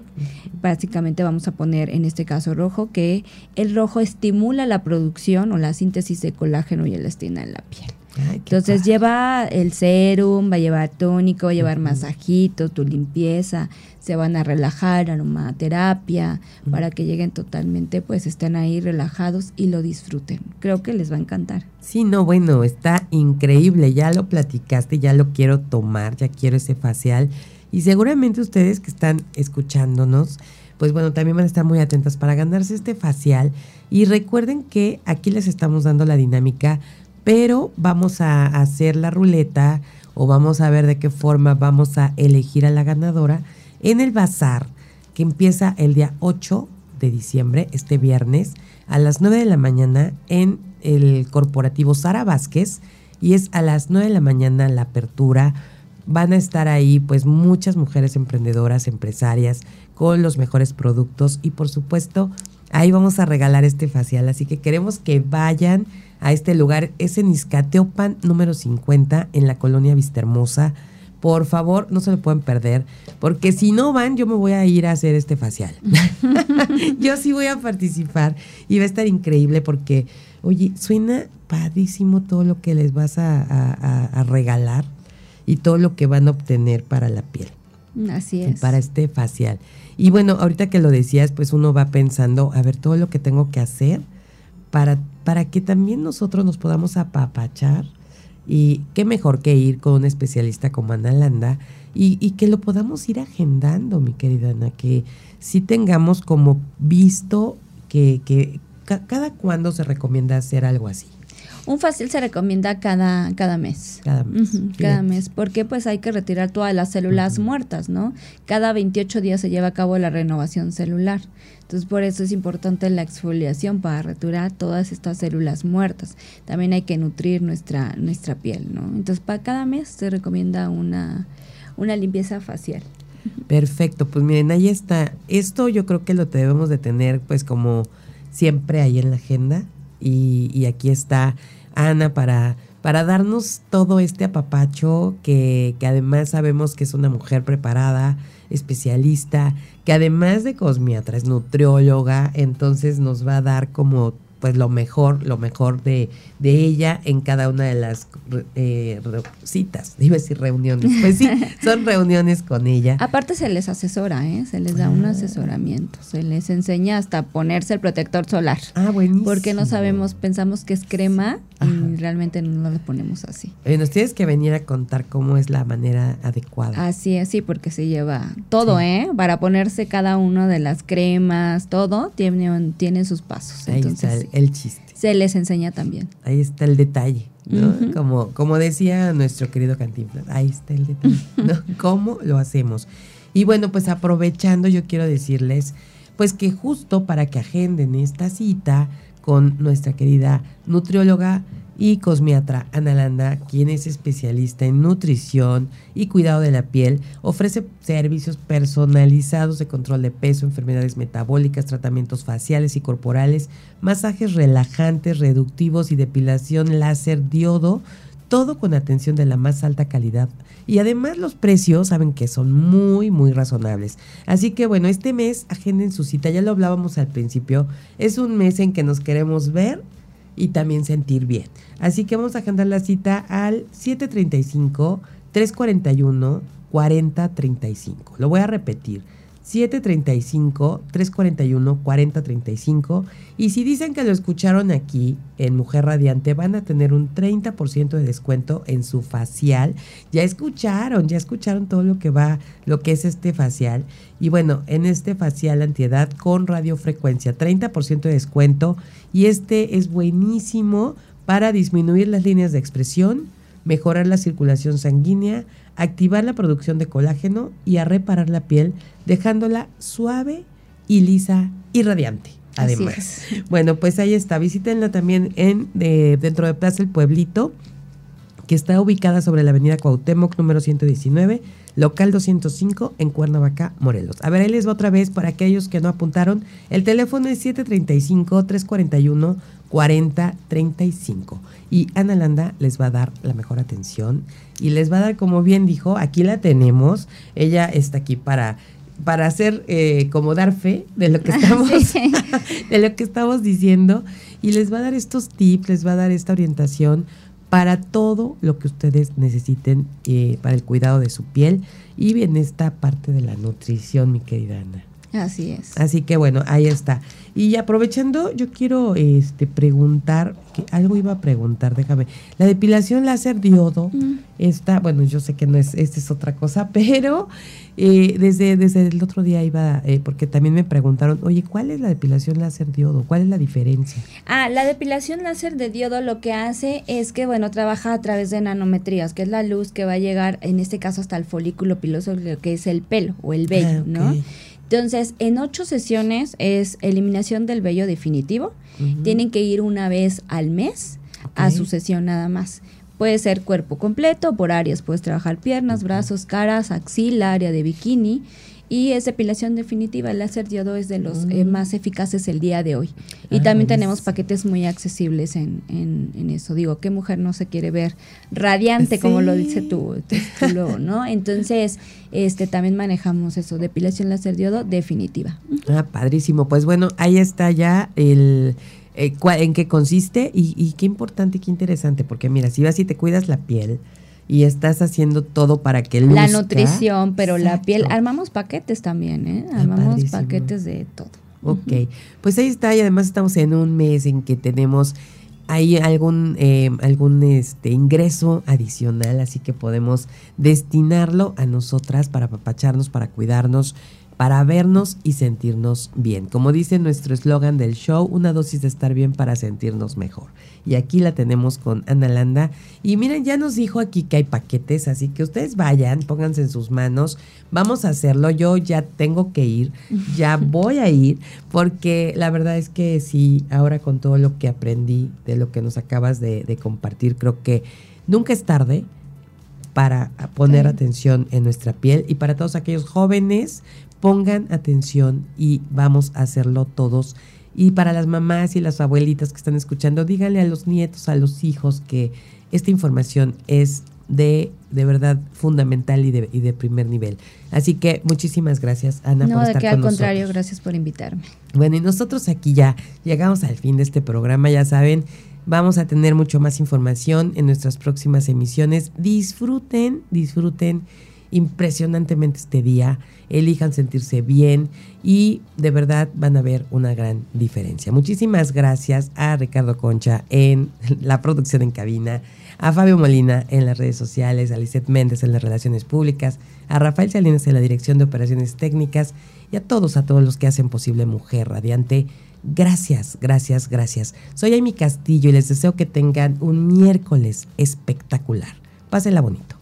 Básicamente vamos a poner, en este caso rojo, que el rojo estimula la producción o la síntesis de colágeno y elastina en la piel. Entonces lleva el serum, va a llevar tónico, va a llevar masajito, tu limpieza, se van a relajar, aromaterapia, para que lleguen totalmente, pues estén ahí relajados y lo disfruten. Creo que les va a encantar. Sí, no, bueno, está increíble, ya lo platicaste, ya lo quiero tomar, ya quiero ese facial. Y seguramente ustedes que están escuchándonos, pues bueno, también van a estar muy atentas para ganarse este facial. Y recuerden que aquí les estamos dando la dinámica pero vamos a hacer la ruleta o vamos a ver de qué forma vamos a elegir a la ganadora en el bazar que empieza el día 8 de diciembre, este viernes, a las 9 de la mañana en el corporativo Sara Vázquez y es a las 9 de la mañana la apertura. Van a estar ahí pues muchas mujeres emprendedoras, empresarias con los mejores productos y por supuesto ahí vamos a regalar este facial, así que queremos que vayan a este lugar. Es en Izcateopan número 50 en la colonia Vistahermosa. Por favor, no se lo pueden perder, porque si no van, yo me voy a ir a hacer este facial. yo sí voy a participar y va a estar increíble porque, oye, suena padrísimo todo lo que les vas a, regalar y todo lo que van a obtener para la piel. Así es. Para este facial. Y bueno, ahorita que lo decías, pues uno va pensando, a ver, todo lo que tengo que hacer para, para que también nosotros nos podamos apapachar. Y qué mejor que ir con un especialista como Ana Landa y, que lo podamos ir agendando, mi querida Ana, que sí tengamos como visto que, que cada cuándo se recomienda hacer algo así. Un fácil se recomienda cada, cada mes. Cada mes. cada mes, porque pues hay que retirar todas las células muertas, ¿no? Cada 28 días se lleva a cabo la renovación celular. Entonces por eso es importante la exfoliación para retirar todas estas células muertas. También hay que nutrir nuestra, nuestra piel, ¿no? Entonces para cada mes se recomienda una, una limpieza facial. Perfecto, pues miren, ahí está. Esto yo creo que lo debemos de tener pues como siempre ahí en la agenda y, aquí está Ana para, para darnos todo este apapacho que, que además sabemos que es una mujer preparada, especialista, que además de cosmiatra es nutrióloga, entonces nos va a dar como pues lo mejor, lo mejor de, de ella en cada una de las eh, citas, iba a decir reuniones, pues sí, son reuniones con ella. Aparte se les asesora, ¿eh? se les da un ah. asesoramiento, se les enseña hasta ponerse el protector solar. Ah, buenísimo. Porque no sabemos, pensamos que es crema y realmente no lo ponemos así. nos tienes que venir a contar cómo es la manera adecuada. Así es, sí, porque se lleva todo, ¿eh? Para ponerse cada una de las cremas, todo, tiene, tiene sus pasos. Ahí está el, chiste. Se les enseña también. Ahí está el detalle, ¿no? como, como decía nuestro querido Cantinflas, ahí está el detalle, ¿no? ¿Cómo lo hacemos? Y bueno, pues aprovechando, yo quiero decirles, pues que justo para que agenden esta cita, con nuestra querida nutrióloga y cosmiatra Ana Landa, quien es especialista en nutrición y cuidado de la piel, ofrece servicios personalizados de control de peso, enfermedades metabólicas, tratamientos faciales y corporales, masajes relajantes, reductivos y depilación láser diodo, todo con atención de la más alta calidad. Y además los precios saben que son muy, muy razonables. Así que bueno, este mes agenden su cita, ya lo hablábamos al principio, es un mes en que nos queremos ver y también sentir bien. Así que vamos a agendar la cita al 735 341 4035. Lo voy a repetir. 735-341-4035. Y si dicen que lo escucharon aquí en Mujer Radiante, van a tener un 30% de descuento en su facial. Ya escucharon, ya escucharon todo lo que va, lo que es este facial. Y bueno, en este facial antiedad con radiofrecuencia, 30% de descuento. Y este es buenísimo para disminuir las líneas de expresión, mejorar la circulación sanguínea, activar la producción de colágeno y a reparar la piel, dejándola suave y lisa y radiante. Además, bueno, pues ahí está. Visítenla también en de, dentro de Plaza El Pueblito, que está ubicada sobre la Avenida Cuauhtémoc número 119, local 205 en Cuernavaca, Morelos. A ver, ahí les va otra vez para aquellos que no apuntaron. El teléfono es 735 341 4035 y Ana Landa les va a dar la mejor atención y les va a dar, como bien dijo, aquí la tenemos, ella está aquí para para hacer eh, como dar fe de lo que estamos de lo que estamos diciendo y les va a dar estos tips, les va a dar esta orientación para todo lo que ustedes necesiten eh, para el cuidado de su piel y en esta parte de la nutrición, mi querida Ana. Así es. Así que bueno, ahí está. Y aprovechando, yo quiero este preguntar, que algo iba a preguntar, déjame. La depilación láser diodo, mm. está, bueno, yo sé que no es, esta es otra cosa, pero eh, desde, desde el otro día iba, eh, porque también me preguntaron, oye, ¿cuál es la depilación láser diodo? ¿Cuál es la diferencia? Ah, la depilación láser de diodo lo que hace es que, bueno, trabaja a través de nanometrías, que es la luz que va a llegar, en este caso, hasta el folículo piloso, lo que es el pelo o el vello, ah, ¿no? Entonces, en ocho sesiones es eliminación del vello definitivo. Tienen que ir una vez al mes a su sesión nada más. Puede ser cuerpo completo, por áreas. Puedes trabajar piernas, brazos, caras, axila, área de bikini y es depilación definitiva. El láser diodo es de los eh, mm. más eficaces el día de hoy. Y también tenemos paquetes muy accesibles en, en, eso. Digo, ¿qué mujer no se quiere ver radiante, como lo dice tu título, no? Entonces, este también manejamos eso, depilación láser diodo definitiva. Ah, padrísimo. Pues bueno, ahí está ya el... Eh, en qué consiste y, y, qué importante y qué interesante, porque mira, si vas y te cuidas la piel, y estás haciendo todo para que luzca. La nutrición, pero la piel, armamos paquetes también, ¿eh? Armamos paquetes de todo. Ok, pues ahí está y además estamos en un mes en que tenemos ahí algún, eh, algún este, ingreso adicional, así que podemos destinarlo a nosotras para apapacharnos, para cuidarnos, para vernos y sentirnos bien. Como dice nuestro eslogan del show, una dosis de estar bien para sentirnos mejor y aquí la tenemos con Ana Landa. Y miren, ya nos dijo aquí que hay paquetes, así que ustedes vayan, pónganse en sus manos, vamos a hacerlo. Yo ya tengo que ir, ya voy a ir, porque la verdad es que sí, ahora con todo lo que aprendí de lo que nos acabas de, compartir, creo que nunca es tarde para poner atención en nuestra piel y para todos aquellos jóvenes, pongan atención y vamos a hacerlo todos y para las mamás y las abuelitas que están escuchando, díganle a los nietos, a los hijos que esta información es de, de verdad fundamental y de, y de primer nivel. Así que muchísimas gracias, Ana, por estar de que al contrario, gracias por invitarme. Bueno, y nosotros aquí ya llegamos al fin de este programa, ya saben, vamos a tener mucho más información en nuestras próximas emisiones. Disfruten, disfruten impresionantemente este día, elijan sentirse bien y de verdad van a ver una gran diferencia. Muchísimas gracias a Ricardo Concha en la producción en cabina, a Fabio Molina en las redes sociales, a Lisette Méndez en las relaciones públicas, a Rafael Salinas en la dirección de operaciones técnicas y a todos, a todos los que hacen posible Mujer Radiante. Gracias, gracias, gracias. Soy Amy Castillo y les deseo que tengan un miércoles espectacular. Pásenla bonito.